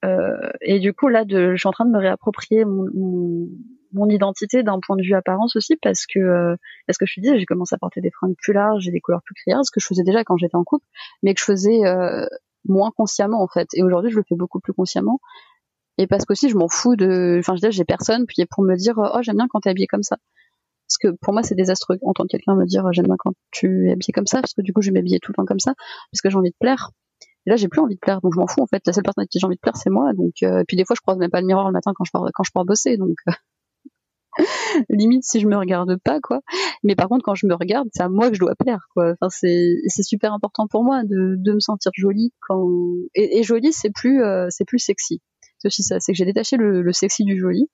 euh, et du coup là, je suis en train de me réapproprier mon, mon identité d'un point de vue apparence aussi parce que euh, parce que je te dis, j'ai commencé à porter des fringues plus larges et des couleurs plus criardes, ce que je faisais déjà quand j'étais en couple, mais que je faisais euh, moins consciemment en fait. Et aujourd'hui, je le fais beaucoup plus consciemment. Et parce qu'aussi, je m'en fous de, enfin, je dire, j'ai personne puis pour me dire, oh, j'aime bien quand t'es habillé comme ça. Parce que pour moi, c'est désastreux entendre quelqu'un me dire, j'aime bien quand tu es habillé comme ça, parce que du coup, je m'habiller tout le temps comme ça, parce que j'ai envie de plaire. Et là, j'ai plus envie de plaire, donc je m'en fous en fait. La seule personne avec qui j'ai envie de plaire, c'est moi. Donc, euh, puis des fois, je croise même pas le miroir le matin quand je pars, quand je pars bosser. Donc, euh, limite si je me regarde pas, quoi. Mais par contre, quand je me regarde, c'est à moi que je dois plaire, quoi. Enfin, c'est super important pour moi de de me sentir jolie quand et, jolie, c'est plus euh, c'est plus sexy. C'est aussi ça, c'est que j'ai détaché le, sexy du joli.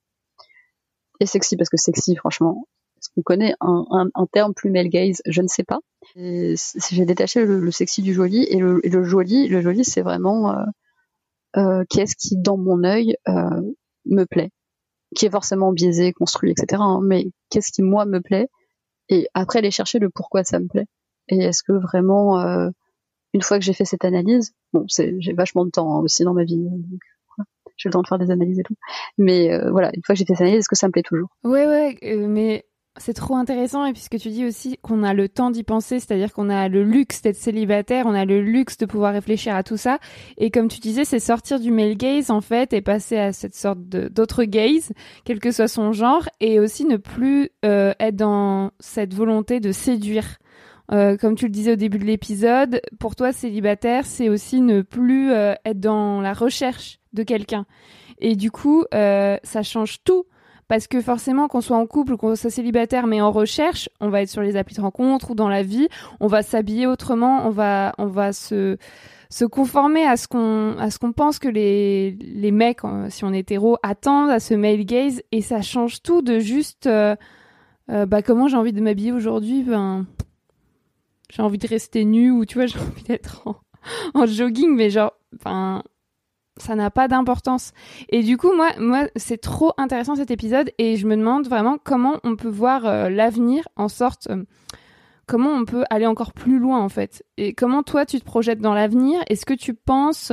Et sexy parce que sexy, franchement, est-ce qu'on connaît un, terme plus male gaze Je ne sais pas. J'ai détaché le, sexy du joli et le, joli, c'est vraiment euh, euh, qu'est-ce qui dans mon œil me plaît, qui est forcément biaisé, construit, etc. hein, mais qu'est-ce qui moi me plaît? Et après aller chercher le pourquoi ça me plaît. Et est-ce que vraiment euh, une fois que j'ai fait cette analyse, bon, j'ai vachement de temps hein, aussi dans ma vie, donc voilà, j'ai le temps de faire des analyses et tout. Mais euh, voilà, une fois que j'ai fait cette analyse, est-ce que ça me plaît toujours? Ouais, ouais, euh, mais c'est trop intéressant. Et puisque tu dis aussi qu'on a le temps d'y penser, c'est-à-dire qu'on a le luxe d'être célibataire, on a le luxe de pouvoir réfléchir à tout ça. Et comme tu disais, c'est sortir du male gaze, en fait, et passer à cette sorte d'autre gaze, quel que soit son genre, et aussi ne plus euh, être dans cette volonté de séduire. Euh, comme tu le disais au début de l'épisode, pour toi, célibataire, c'est aussi ne plus euh, être dans la recherche de quelqu'un. Et du coup, euh, ça change tout. Parce que forcément, qu'on soit en couple ou qu'on soit célibataire, mais en recherche, on va être sur les applis de rencontre ou dans la vie, on va s'habiller autrement, on va, on va se, se conformer à ce qu'on, à ce qu'on pense que les, les mecs, euh, si on est hétéro, attendent à ce male gaze, et ça change tout de juste, euh, euh, bah comment j'ai envie de m'habiller aujourd'hui, ben, j'ai envie de rester nue ou tu vois, j'ai envie d'être en, en jogging, mais genre, enfin, ça n'a pas d'importance. Et du coup, moi, moi, c'est trop intéressant cet épisode et je me demande vraiment comment on peut voir euh, l'avenir en sorte, euh, comment on peut aller encore plus loin en fait. Et comment toi, tu te projettes dans l'avenir? Est-ce que tu penses,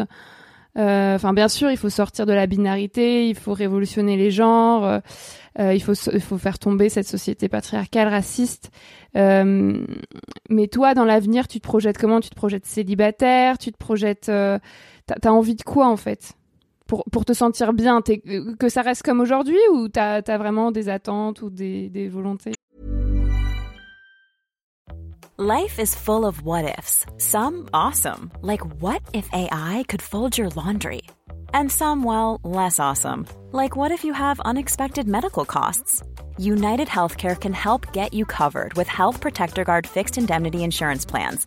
euh, enfin, bien sûr, il faut sortir de la binarité, il faut révolutionner les genres, il faut, il faut faire tomber cette société patriarcale, raciste. Mais toi, dans l'avenir, tu te projettes comment? Tu te projettes célibataire? Tu te projettes T'as as envie de quoi en fait? Pour, pour te sentir bien Que ça reste comme aujourd'hui ou t'as as vraiment des attentes ou des, des volontés? Life is full of what ifs. Some awesome, like what if AI could fold your laundry? And some, well, less awesome, like what if you have unexpected medical costs? United Healthcare can help get you covered with Health Protector Guard fixed indemnity insurance plans.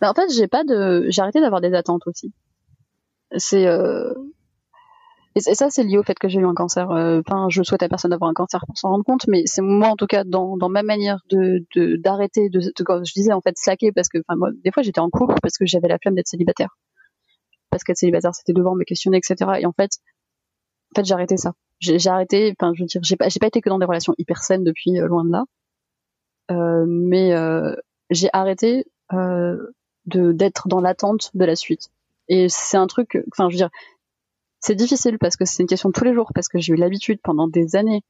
Bah, en fait, j'ai pas de, j'ai arrêté d'avoir des attentes aussi. C'est euh... et, ça, c'est lié au fait que j'ai eu un cancer. euh, Enfin, je souhaite à personne d'avoir un cancer pour s'en rendre compte, mais c'est moi, en tout cas, dans, dans ma manière de d'arrêter, de, de, je disais en fait, slacker parce que, enfin, moi, des fois, j'étais en couple parce que j'avais la flemme d'être célibataire, parce qu'être célibataire, c'était devoir me questionner, etc. Et en fait, en fait, j'ai arrêté ça. J'ai arrêté. Enfin, je veux dire, j'ai pas, pas été que dans des relations hyper saines depuis euh, loin de là, Euh, mais euh, j'ai arrêté. Euh, d'être dans l'attente de la suite. Et c'est un truc, enfin, je veux dire, c'est difficile parce que c'est une question de tous les jours, parce que j'ai eu l'habitude pendant des années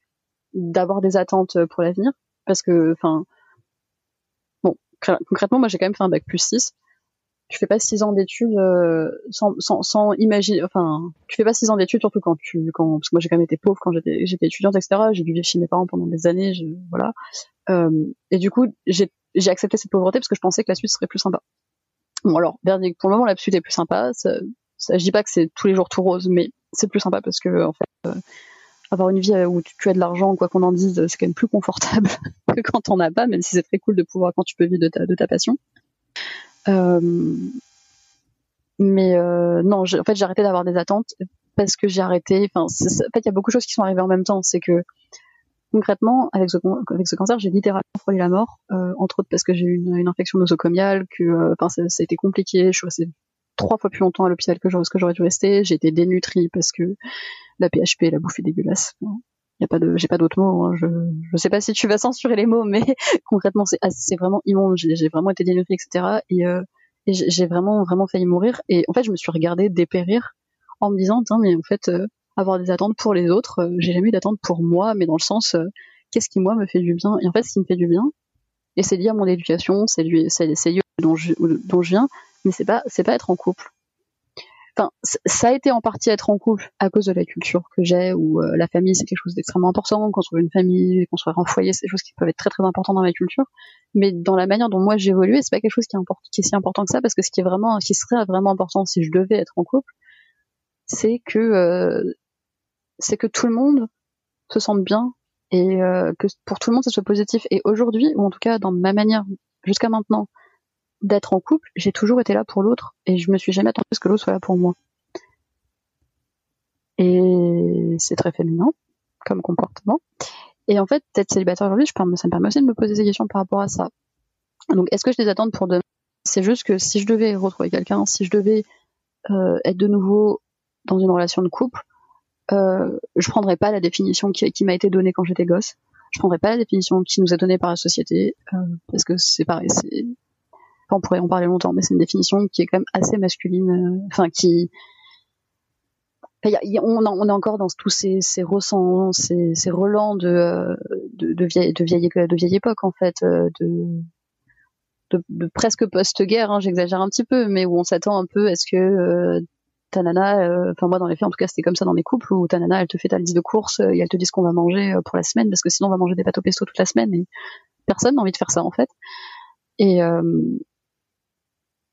d'avoir des attentes pour l'avenir, parce que, enfin, bon, cr- concrètement, moi j'ai quand même fait un bac plus 6. Tu fais pas 6 ans d'études euh, sans, sans, imaginer, enfin, tu fais pas 6 ans d'études surtout quand tu, quand, parce que moi j'ai quand même été pauvre quand j'étais, j'étais étudiante, etc. J'ai dû vivre chez mes parents pendant des années, voilà. Euh, et du coup, j'ai, j'ai accepté cette pauvreté parce que je pensais que la suite serait plus sympa. Bon alors, pour le moment suite est plus sympa. Ça, ça, je dis pas que c'est tous les jours tout rose, mais c'est plus sympa parce que en fait, euh, avoir une vie euh, où tu, as de l'argent, quoi qu'on en dise, c'est quand même plus confortable que quand on a pas, même si c'est très cool de pouvoir quand tu peux vivre de ta, passion. Euh, mais non, en fait j'ai arrêté d'avoir des attentes parce que j'ai arrêté. Enfin, en fait il y a beaucoup de choses qui sont arrivées en même temps. C'est que concrètement, avec ce, avec ce cancer, j'ai littéralement frôlé la mort, euh, entre autres parce que j'ai eu une, une infection nosocomiale, que, euh, enfin, ça, ça a été compliqué. Je suis restée trois fois plus longtemps à l'hôpital que j'aurais- ce que j'aurais dû rester. J'ai été dénutrie parce que la PHP, la bouffe est dégueulasse. Il y a pas de, j'ai pas d'autres mots. hein. Je, je sais pas si tu vas censurer les mots, mais concrètement, c'est, ah, c'est vraiment immonde. J'ai, vraiment été dénutrie, etc. Et, euh, et j'ai vraiment, vraiment failli mourir. Et en fait, je me suis regardée dépérir en me disant, mais en fait, euh, avoir des attentes pour les autres, euh, j'ai jamais eu d'attente pour moi, mais dans le sens, euh, qu'est-ce qui moi me fait du bien? Et en fait, ce qui me fait du bien, et c'est lié à mon éducation, c'est lié, c'est, lié dont je, dont je viens, mais c'est pas, c'est pas être en couple. Enfin, ça a été en partie être en couple à cause de la culture que j'ai, où euh, la famille c'est quelque chose d'extrêmement important, construire une famille, construire un foyer, c'est des choses qui peuvent être très très importantes dans ma culture. Mais dans la manière dont moi j'ai évolué, c'est pas quelque chose qui est, qui est si important que ça, parce que ce qui est vraiment, ce qui serait vraiment important si je devais être en couple, c'est que euh, c'est que tout le monde se sente bien et euh, que pour tout le monde ça soit positif. Et aujourd'hui, ou en tout cas dans ma manière jusqu'à maintenant d'être en couple, j'ai toujours été là pour l'autre et je me suis jamais attendue à ce que l'autre soit là pour moi. Et c'est très féminin comme comportement. Et en fait, être célibataire aujourd'hui, ça me permet aussi de me poser des questions par rapport à ça. Donc, est-ce que je les attends pour demain? C'est juste que si je devais retrouver quelqu'un, si je devais euh, être de nouveau dans une relation de couple, euh, je prendrais pas la définition qui, m'a été donnée quand j'étais gosse. Je prendrais pas la définition qui nous est donnée par la société, euh, parce que c'est pareil, on pourrait en parler longtemps, mais c'est une définition qui est quand même assez masculine, euh, enfin qui, on, est encore dans tous ces, ces ces, relents de, euh, de, de, vieille, de, époque en fait, de, presque post-guerre, hein, j'exagère un petit peu, mais où on s'attend un peu à ce que ta nana, euh, enfin moi dans les faits en tout cas c'était comme ça dans mes couples où ta nana elle te fait ta liste de courses euh, et elle te dit ce qu'on va manger euh, pour la semaine parce que sinon on va manger des pâtes au pesto toute la semaine et personne n'a envie de faire ça en fait. Et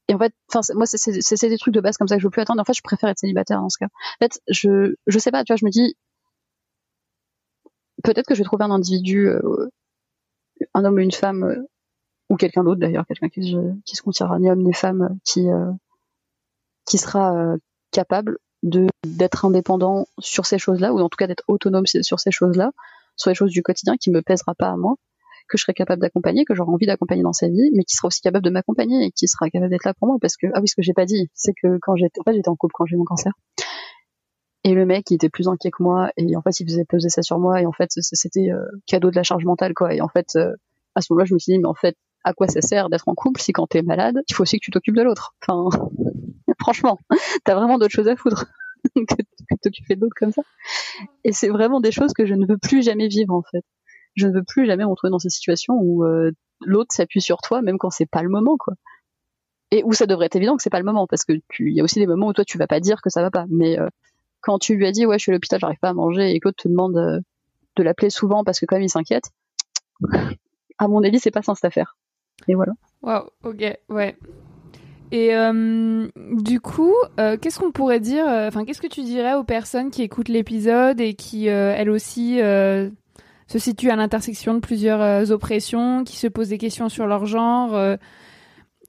et en fait, enfin moi c'est des trucs de base comme ça que je veux plus attendre. En fait je préfère être célibataire dans ce cas. En fait je je sais pas, tu vois, je me dis peut-être que je vais trouver un individu, euh, un homme ou une femme ou quelqu'un d'autre d'ailleurs, quelqu'un qui, qui se considérera ni homme ni femme, qui euh, qui sera capable de d'être indépendant sur ces choses-là, ou en tout cas d'être autonome sur ces choses-là, sur les choses du quotidien qui me pèsera pas à moi, que je serai capable d'accompagner, que j'aurai envie d'accompagner dans sa vie, mais qui sera aussi capable de m'accompagner et qui sera capable d'être là pour moi, parce que ah oui, ce que j'ai pas dit, c'est que quand j'étais, en fait, j'étais en couple quand j'ai eu mon cancer. Et le mec, il était plus inquiet que moi, et en fait, il faisait peser ça sur moi, et en fait, c'était euh, cadeau de la charge mentale, quoi. Et en fait, euh, à ce moment-là, je me suis dit, mais en fait, à quoi ça sert d'être en couple si quand t'es malade, il faut aussi que tu t'occupes de l'autre. Enfin, franchement, t'as vraiment d'autres choses à foutre que, t'occuper d'autres comme ça. Et c'est vraiment des choses que je ne veux plus jamais vivre, en fait. Je ne veux plus jamais retrouver dans ces situations où euh, l'autre s'appuie sur toi, même quand c'est pas le moment, quoi. Et où ça devrait être évident que c'est pas le moment, parce que tu, y a aussi des moments où toi tu vas pas dire que ça va pas, mais euh, quand tu lui as dit ouais je suis à l'hôpital j'arrive pas à manger et que te demande euh, de l'appeler souvent parce que quand même il s'inquiète à mon avis c'est pas ça cette affaire et voilà. Waouh, ok, ouais. Et euh, du coup, euh, qu'est-ce qu'on pourrait dire euh, Enfin, qu'est-ce que tu dirais aux personnes qui écoutent l'épisode et qui, euh, elles aussi, se situent à l'intersection de plusieurs oppressions, qui se posent des questions sur leur genre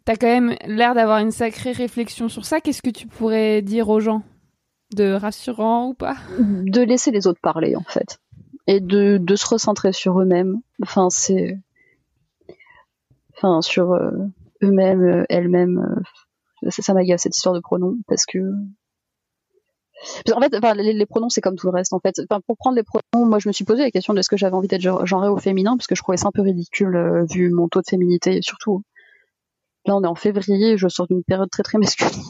T'as quand même l'air d'avoir une sacrée réflexion sur ça. Qu'est-ce que tu pourrais dire aux gens? De rassurant ou pas? De laisser les autres parler en fait. Et de, de se recentrer sur eux-mêmes. Enfin c'est enfin sur euh, eux-mêmes euh, elles-mêmes euh, ça, ça m'agace cette histoire de pronoms parce que qu'en fait enfin, les, pronoms c'est comme tout le reste en fait. Enfin, pour prendre les pronoms moi je me suis posé la question de est-ce que j'avais envie d'être gen- genrée au féminin parce que je trouvais ça un peu ridicule vu mon taux de féminité surtout. Là on est en février je sors d'une période très très masculine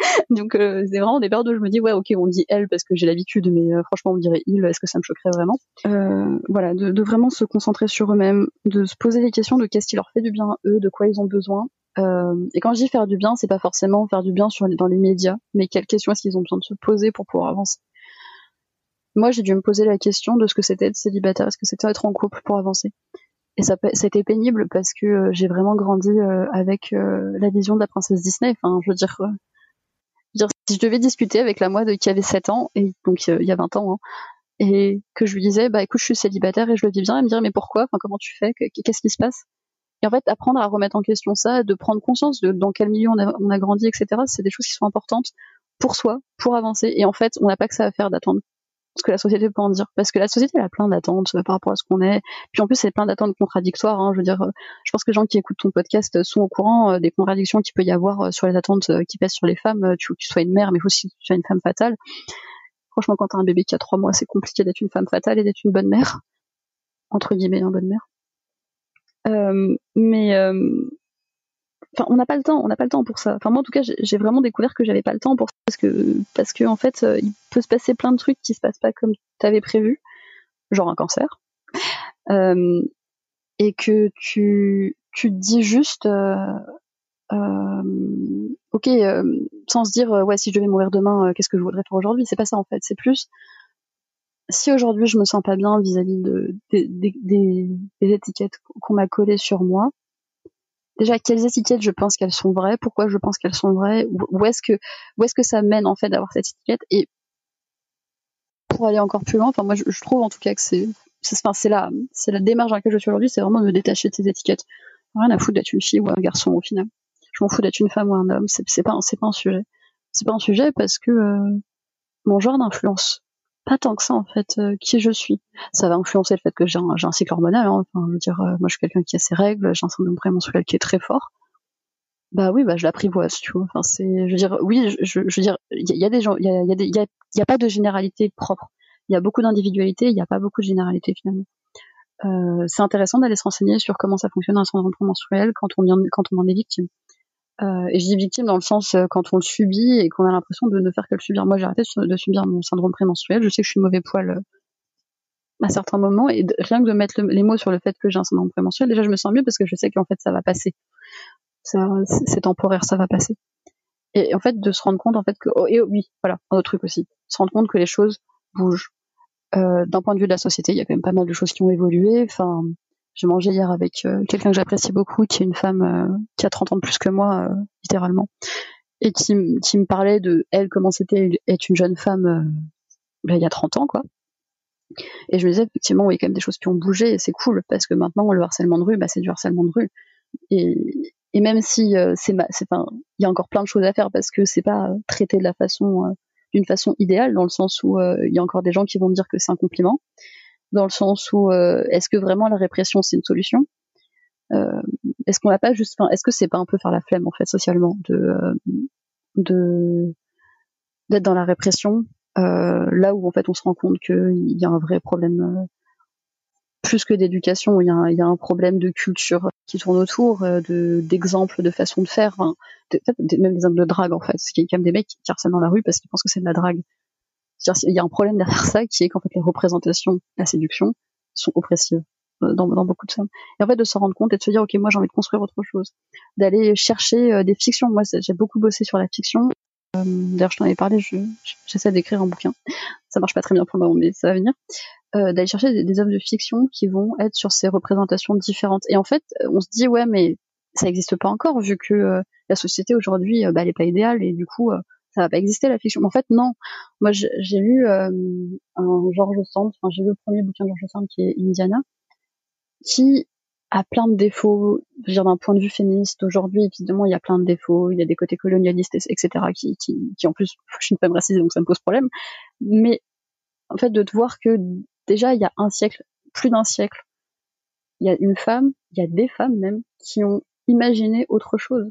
donc euh, c'est vraiment des périodes je me dis ouais ok on dit elle parce que j'ai l'habitude mais euh, franchement on dirait il. Est-ce que ça me choquerait vraiment? Euh, voilà de, de vraiment se concentrer sur eux-mêmes de se poser les questions de qu'est-ce qui leur fait du bien eux de quoi ils ont besoin. Euh, et quand je dis faire du bien c'est pas forcément faire du bien sur dans les médias mais quelles questions est-ce qu'ils ont besoin de se poser pour pouvoir avancer? Moi j'ai dû me poser la question de ce que c'était être célibataire. Est-ce que c'était être en couple pour avancer? Et ça c'était pénible parce que euh, j'ai vraiment grandi avec la vision de la princesse Disney. Enfin je veux dire dire, si je devais discuter avec la moi de, qui avait 7 ans, et donc euh, il y a 20 ans, hein, et que je lui disais, bah écoute, je suis célibataire et je le vis bien, elle me dirait, mais pourquoi? Enfin, comment tu fais? Que- Qu'est-ce qui se passe? Et en fait, apprendre à remettre en question ça, de prendre conscience de dans quel milieu on a, grandi, etc., c'est des choses qui sont importantes pour soi, pour avancer. Et en fait, on n'a pas que ça à faire d'attendre que la société peut en dire. Parce que la société, elle a plein d'attentes euh, par rapport à ce qu'on est. Puis en plus, c'est plein d'attentes contradictoires. Hein. Je veux dire, euh, je pense que les gens qui écoutent ton podcast euh, sont au courant des contradictions qu'il peut y avoir sur les attentes qui pèsent sur les femmes. Tu, tu sois une mère, mais aussi que tu sois une femme fatale. Franchement, quand t'as un bébé qui a trois mois, c'est compliqué d'être une femme fatale et d'être une bonne mère. Entre guillemets, une bonne mère. Euh, mais euh, enfin on n'a pas le temps on n'a pas le temps pour ça. Enfin moi en tout cas j'ai vraiment découvert que j'avais pas le temps pour ça parce que parce que en fait euh, il peut se passer plein de trucs qui se passent pas comme t'avais prévu. Genre un cancer. Euh, et que tu tu te dis juste euh, euh, ok sans se dire ouais si je devais mourir demain qu'est-ce que je voudrais faire aujourd'hui? C'est pas ça en fait. C'est plus si aujourd'hui je me sens pas bien vis-à-vis de des étiquettes qu'on m'a collées sur moi déjà quelles étiquettes je pense qu'elles sont vraies, pourquoi je pense qu'elles sont vraies, où est-ce que ça mène en fait d'avoir cette étiquette et pour aller encore plus loin, enfin moi je, trouve en tout cas que c'est c'est enfin, la c'est la démarche dans laquelle je suis aujourd'hui, c'est vraiment de me détacher de ces étiquettes. Rien à foutre d'être une fille ou un garçon au final. Je m'en fous d'être une femme ou un homme, c'est pas pas un sujet. C'est pas un sujet parce que euh, mon genre n'influence pas tant que ça en fait euh, qui je suis. Ça va influencer le fait que j'ai un, cycle hormonal. Hein. Je veux dire, euh, moi je suis quelqu'un qui a ses règles, j'ai un syndrome prémenstruel qui est très fort. Bah oui, bah je l'apprivoise, tu vois. Je veux dire, oui, je, veux dire, il y, a- des gens, il y a, y a y a, pas de généralité propre. Il y a beaucoup d'individualité, il n'y a pas beaucoup de généralité finalement. euh, c'est intéressant d'aller se renseigner sur comment ça fonctionne un syndrome prémenstruel quand on, quand on en est victime. Euh, et je dis victime dans le sens euh, quand on le subit et qu'on a l'impression de ne faire que le subir. Moi, j'ai arrêté de subir mon syndrome prémenstruel. Je sais que je suis mauvais poil euh, à certains moments et rien que de mettre le- les mots sur le fait que j'ai un syndrome prémenstruel, déjà je me sens mieux parce que je sais qu'en fait ça va passer. C'est temporaire, ça va passer. Et en fait de se rendre compte en fait que oh, et oui, voilà, un autre truc aussi, se rendre compte que les choses bougent. D'un point de vue de la société, il y a quand même pas mal de choses qui ont évolué. Enfin, j'ai mangé hier avec euh, quelqu'un que j'apprécie beaucoup, qui est une femme euh, qui a 30 ans de plus que moi, euh, littéralement, et qui, me parlait de elle comment c'était être une jeune femme ben, il y a 30 ans, quoi. Et je me disais effectivement, il y a quand même des choses qui ont bougé et c'est cool parce que maintenant le harcèlement de rue, bah, c'est du harcèlement de rue. Et, même si il y a encore plein de choses à faire parce que c'est pas traité de la d'une façon idéale dans le sens où il y a encore des gens qui vont me dire que c'est un compliment, dans le sens où euh, est-ce que vraiment la répression c'est une solution? Euh, Est-ce qu'on n'a pas juste, est-ce que c'est pas un peu faire la flemme en fait socialement de euh, de d'être dans la répression là où en fait on se rend compte qu'il y a un vrai problème plus que d'éducation, il y, a un, y a un problème de culture qui tourne autour, de d'exemples, de façon de faire, même des exemples de drague en fait. Il y a quand même des mecs qui harcèlent dans la rue parce qu'ils pensent que c'est de la drague. Il y a un problème derrière ça qui est qu'en fait les représentations la séduction sont oppressives euh, dans, beaucoup de femmes. Et en fait de se rendre compte et de se dire ok moi j'ai envie de construire autre chose, d'aller chercher euh, des fictions. Moi j'ai beaucoup bossé sur la fiction. Euh, D'ailleurs je t'en avais parlé, je- je- j'essaie d'écrire un bouquin. Ça marche pas très bien pour le moment mais ça va venir d'aller chercher des, œuvres de fiction qui vont être sur ces représentations différentes. Et en fait, on se dit ouais, mais ça n'existe pas encore vu que la société aujourd'hui, bah, elle est pas idéale et du coup, ça va pas exister la fiction. En fait, non. Moi, j'ai lu euh, un George Sand, enfin j'ai lu le premier bouquin de George Sand qui est Indiana, qui a plein de défauts. Je veux dire, d'un point de vue féministe aujourd'hui, évidemment, il y a plein de défauts. Il y a des côtés colonialistes, et- etc. Qui, qui, qui en plus, je suis une femme racisée, donc ça me pose problème. Mais en fait, de te voir que déjà, il y a un siècle, plus d'un siècle, il y a une femme, il y a des femmes même, qui ont imaginé autre chose.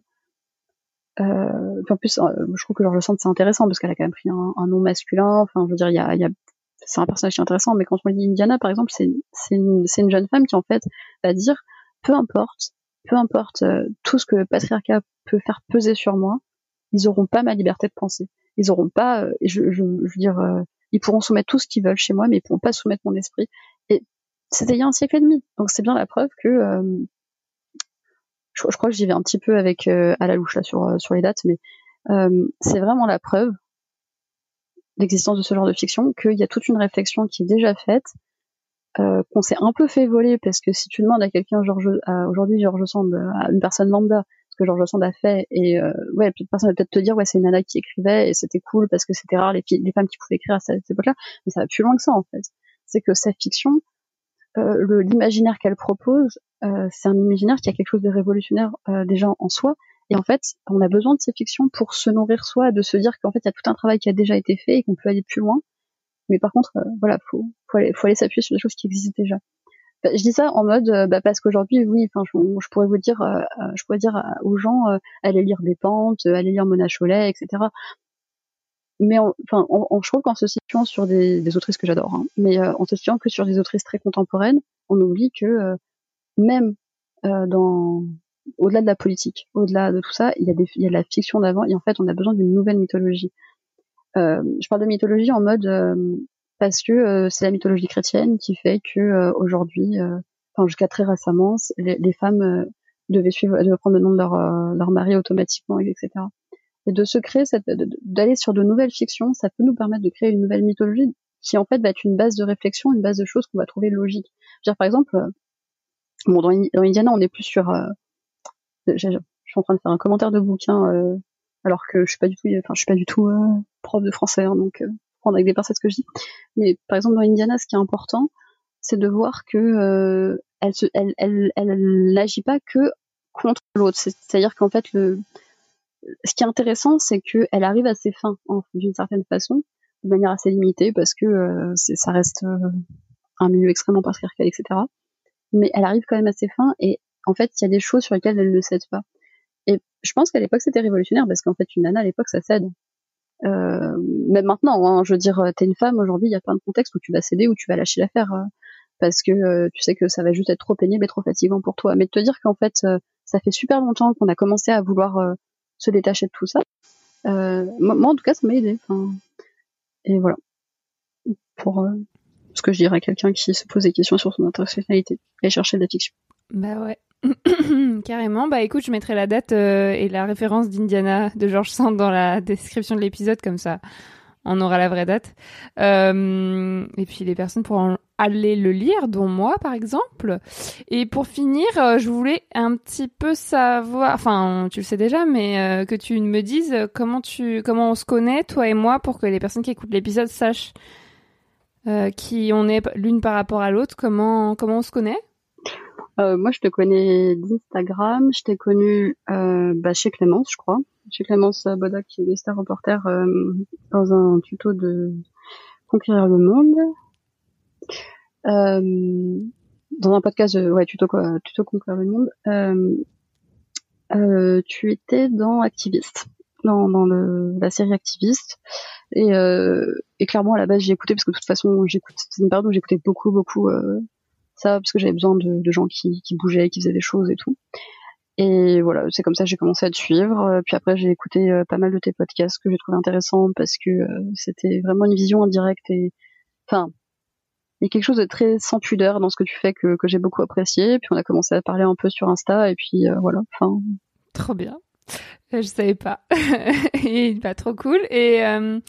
Euh, en plus, euh, je trouve que George Sand, c'est intéressant parce qu'elle a quand même pris un, nom masculin. Enfin, je veux dire, il y a, y a c'est un personnage qui est intéressant, mais quand on dit Indiana, par exemple, c'est une, une jeune femme qui, en fait, va dire, peu importe, peu importe euh, tout ce que le patriarcat peut faire peser sur moi, ils auront pas ma liberté de penser. Ils auront pas, euh, je, je, je veux dire, euh, ils pourront soumettre tout ce qu'ils veulent chez moi, mais ils pourront pas soumettre mon esprit. Et c'était il y a un siècle et demi. Donc c'est bien la preuve que, je, crois que j'y vais un petit peu avec euh, à la louche là sur euh, sur les dates, mais euh, c'est vraiment la preuve l'existence de ce genre de fiction, qu'il y a toute une réflexion qui est déjà faite, euh, qu'on s'est un peu fait voler parce que si tu demandes à quelqu'un aujourd'hui Georges Sand, à une personne lambda, ce que Georges Sand a fait, et euh, ouais, toute personne va peut-être te dire ouais c'est une nana qui écrivait et c'était cool parce que c'était rare les, les femmes qui pouvaient écrire à cette époque-là, mais ça va plus loin que ça en fait. C'est que sa fiction, euh, l'imaginaire qu'elle propose, c'est un imaginaire qui a quelque chose de révolutionnaire euh, déjà en soi. Et en fait, on a besoin de ces fictions pour se nourrir soi, de se dire qu'en fait, il y a tout un travail qui a déjà été fait et qu'on peut aller plus loin. Mais par contre, euh, voilà, faut, faut aller, s'appuyer sur des choses qui existent déjà. Bah, je dis ça en mode, euh, bah, parce qu'aujourd'hui, oui, enfin, je, je pourrais vous dire, euh, euh, je pourrais dire aux gens, euh, allez lire des pentes, euh, allez lire Mona Chollet, etc. Mais en- enfin, en, en- je trouve qu'en se situant sur des, des autrices que j'adore, hein, mais euh, en se situant que sur des autrices très contemporaines, on oublie que euh, même euh, dans au-delà de la politique, au-delà de tout ça, il y a des, il y a de la fiction d'avant et en fait, on a besoin d'une nouvelle mythologie. Euh, je parle de mythologie en mode euh, parce que euh, c'est la mythologie chrétienne qui fait que euh, aujourd'hui, euh, enfin jusqu'à très récemment, les, les femmes devaient suivre, devaient prendre le nom de leur leur mari automatiquement, etc. Et de se créer d'aller sur de nouvelles fictions, ça peut nous permettre de créer une nouvelle mythologie qui en fait va être une base de réflexion, une base de choses qu'on va trouver logique. Je veux dire, par exemple, bon dans, Indi- dans Indiana, on est plus sur euh, je, suis en train de faire un commentaire de bouquin euh, alors que je suis pas du tout enfin je suis pas du tout euh, prof de français hein, donc prendre avec des pincettes ce que je dis. Mais par exemple dans Indiana ce qui est important c'est de voir que elle se elle elle elle n'agit pas que contre l'autre. C'est- c'est-à-dire qu'en fait le ce qui est intéressant c'est que elle arrive à ses fins d'une certaine façon de manière assez limitée parce que euh, ça reste euh, un milieu extrêmement patriarcal etc mais elle arrive quand même à ses fins et en fait il y a des choses sur lesquelles elle ne cède pas et je pense qu'à l'époque c'était révolutionnaire parce qu'en fait une nana à l'époque ça cède euh, même maintenant hein, je veux dire t'es une femme aujourd'hui il y a plein de contextes où tu vas céder où tu vas lâcher l'affaire euh. parce que euh, tu sais que ça va juste être trop pénible et trop fatigant pour toi. Mais de te dire qu'en fait, euh, ça fait super longtemps qu'on a commencé à vouloir se détacher de tout ça. Moi, en tout cas, ça m'a aidé. Et voilà. Pour ce que je dirais à quelqu'un qui se pose des questions sur son intersectionnalité et chercher de la fiction. Bah ouais. Carrément. Bah écoute, je mettrai la date euh, et la référence d'Indiana de George Sand dans la description de l'épisode, comme ça on aura la vraie date. Euh, et puis les personnes pourront aller le lire, dont moi par exemple. Et pour finir, euh, je voulais un petit peu savoir, enfin tu le sais déjà, mais que tu me dises comment tu, comment on se connaît toi et moi pour que les personnes qui écoutent l'épisode sachent euh, qui on est l'une par rapport à l'autre, comment comment on se connaît? Euh, moi, je te connais d'Instagram. Je t'ai connu euh, bah, chez Clémence, je crois. Chez Clémence Bodac, qui est star reporter euh, dans un tuto de Conquérir le monde. Euh, dans un podcast, ouais, tuto quoi, tuto Conquérir le monde. Euh, euh, tu étais dans Activiste, dans, la série Activiste. Et, euh, et clairement, à la base, j'ai écouté parce que de toute façon. C'est une période où j'écoutais beaucoup, beaucoup euh, ça parce que j'avais besoin de, gens qui, bougeaient, qui faisaient des choses et tout. Et voilà, c'est comme ça que j'ai commencé à te suivre. Euh, Puis après, j'ai écouté pas mal de tes podcasts que j'ai trouvé intéressants parce que c'était vraiment une vision en direct et enfin, il y a quelque chose de très sans pudeur dans ce que tu fais que, j'ai beaucoup apprécié. Puis on a commencé à parler un peu sur Insta et puis voilà. Enfin, Trop bien. Euh, Je savais pas. et pas trop cool. Et euh,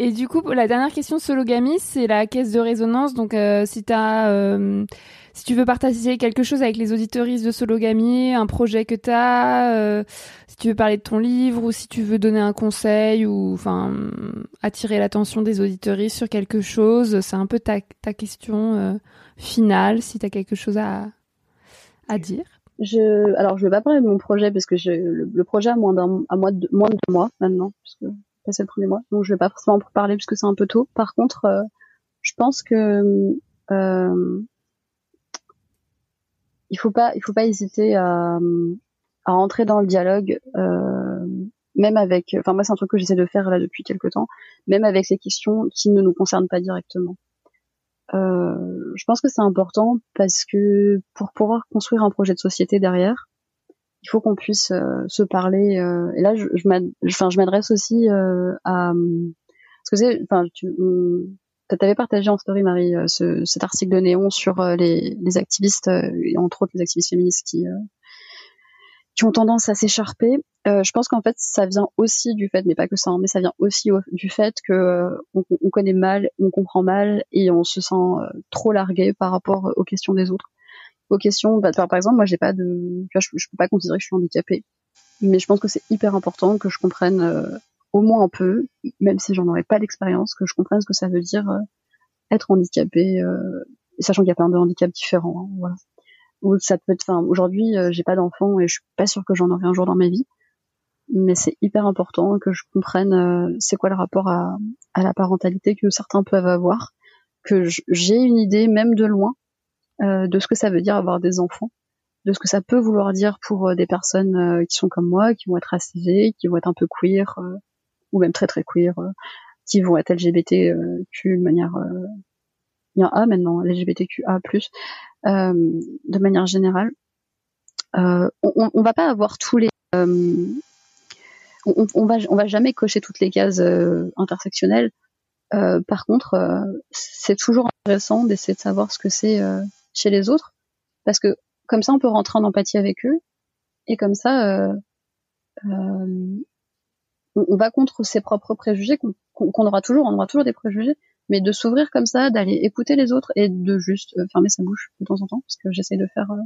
et du coup, la dernière question Sologamy, c'est la caisse de résonance. Donc, euh, si t'as, euh, si tu veux partager quelque chose avec les auditoristes de Sologamy, un projet que t'as, si tu veux parler de ton livre ou si tu veux donner un conseil ou enfin attirer l'attention des auditoristes sur quelque chose, c'est un peu ta ta question finale. Si t'as quelque chose à à dire. Je, alors je vais pas parler de mon projet parce que je, le, projet a moins d'un, à moins de, moins de deux mois maintenant parce que c'est le premier mois, donc je vais pas forcément en parler parce que c'est un peu tôt. Par contre, euh, je pense que euh, il faut pas, il faut pas hésiter à, à rentrer dans le dialogue, euh, même avec, enfin moi c'est un truc que j'essaie de faire là depuis quelques temps, même avec les questions qui ne nous concernent pas directement. Euh, je pense que c'est important parce que pour pouvoir construire un projet de société derrière, il faut qu'on puisse euh, se parler. euh, et là, je, je m'adresse aussi euh, à parce que enfin, tu avais partagé en story Marie euh, ce, cet article de Néon sur les, les activistes et entre autres les activistes féministes qui qui ont tendance à s'écharper. Euh, je pense qu'en fait, ça vient aussi du fait, mais pas que ça, hein, mais ça vient aussi au- du fait que euh, on, on connaît mal, on comprend mal et on se sent euh, trop largué par rapport aux questions des autres. Aux questions, bah, par exemple, moi, j'ai pas de, je, je peux pas considérer que je suis handicapée, mais je pense que c'est hyper important que je comprenne euh, au moins un peu, même si j'en aurais pas d'expérience, que je comprenne ce que ça veut dire euh, être handicapé, sachant qu'il y a plein de handicaps différents. hein, voilà ou ça peut être enfin aujourd'hui euh, j'ai pas d'enfant et je suis pas sûre que j'en aurai un jour dans ma vie. Mais c'est hyper important que je comprenne euh, c'est quoi le rapport à, à la parentalité que certains peuvent avoir. Que j'ai une idée même de loin euh, de ce que ça veut dire avoir des enfants. De ce que ça peut vouloir dire pour euh, des personnes euh, qui sont comme moi qui vont être racisées qui vont être un peu queer euh, ou même très très queer euh, qui vont être LGBTQ de manière il y a maintenant LGBTQA+ euh, de manière générale. Euh, on, on- va pas avoir tous les, euh, on, on- va, on va jamais cocher toutes les cases euh, intersectionnelles. Par contre, c'est toujours intéressant d'essayer de savoir ce que c'est chez les autres, parce que comme ça, on peut rentrer en empathie avec eux, et comme ça, on, va contre ses propres préjugés qu'on aura toujours, on aura toujours des préjugés, mais de s'ouvrir comme ça, d'aller écouter les autres et de juste euh, fermer sa bouche de temps en temps, parce que j'essaie de faire, euh,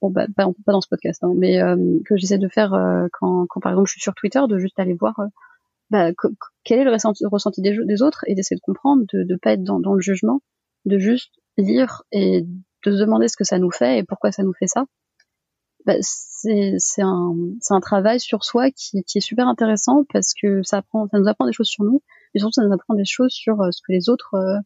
bon bah pas, dans ce podcast, hein, mais euh, que j'essaie de faire quand, quand par exemple je suis sur Twitter, de juste aller voir bah, quel est le ressenti, ressenti des, des autres et d'essayer de comprendre, de ne pas être dans, dans le jugement, de juste lire et de se demander ce que ça nous fait et pourquoi ça nous fait ça. Bah, c'est un un travail sur soi qui, qui est super intéressant parce que ça apprend ça nous apprend des choses sur nous et surtout ça nous apprend des choses sur euh, ce que les autres euh,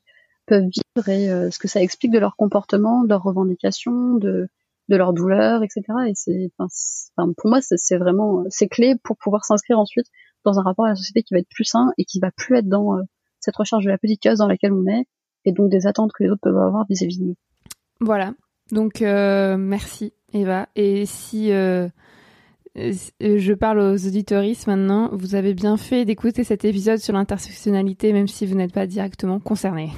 peuvent vivre et euh, ce que ça explique de leur comportement, de leurs revendications, de de leurs douleurs, etc. Et enfin, pour moi c'est vraiment c'est clé pour pouvoir s'inscrire ensuite dans un rapport à la société qui va être plus sain et qui va plus être dans cette recherche de la petite case dans laquelle on est et donc des attentes que les autres peuvent avoir vis-à-vis de nous. Voilà. Donc euh, merci Eva. Et si euh, euh, je parle aux auditoristes maintenant, vous avez bien fait d'écouter cet épisode sur l'intersectionnalité, même si vous n'êtes pas directement concerné.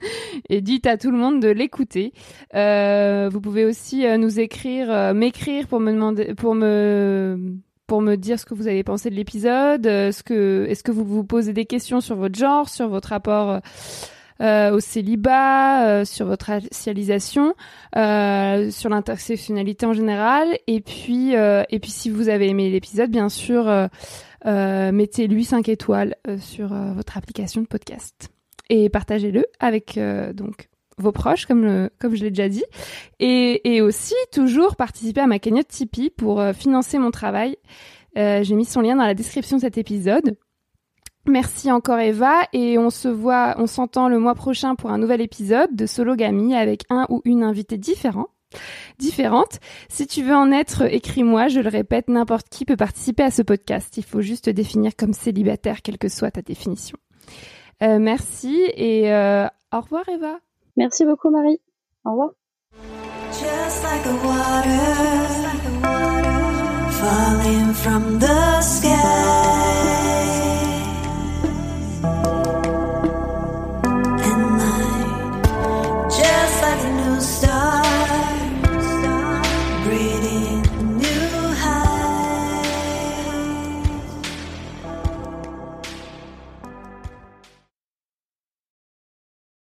Et dites à tout le monde de l'écouter. Euh, vous pouvez aussi euh, nous écrire, euh, m'écrire pour me demander, pour me pour me dire ce que vous avez pensé de l'épisode, ce que est-ce que vous vous posez des questions sur votre genre, sur votre rapport euh, au célibat, euh, sur votre racialisation, euh, sur l'intersectionnalité en général, et puis euh, et puis si vous avez aimé l'épisode, bien sûr, euh, euh, mettez-lui 5 étoiles sur votre application de podcast et partagez-le avec donc vos proches, comme le, comme je l'ai déjà dit, et, et aussi toujours participer à ma cagnotte Tipeee pour financer mon travail. J'ai mis son lien dans la description de cet épisode. Merci encore Eva et on se voit, on s'entend le mois prochain pour un nouvel épisode de Sologamy avec un ou une invitée différent, différente. Si tu veux en être, écris-moi. Je le répète, n'importe qui peut participer à ce podcast. Il faut juste te définir comme célibataire, quelle que soit ta définition. Euh, merci et euh, au revoir Eva. Merci beaucoup, Marie. Au revoir. Just like the water, falling from the sky.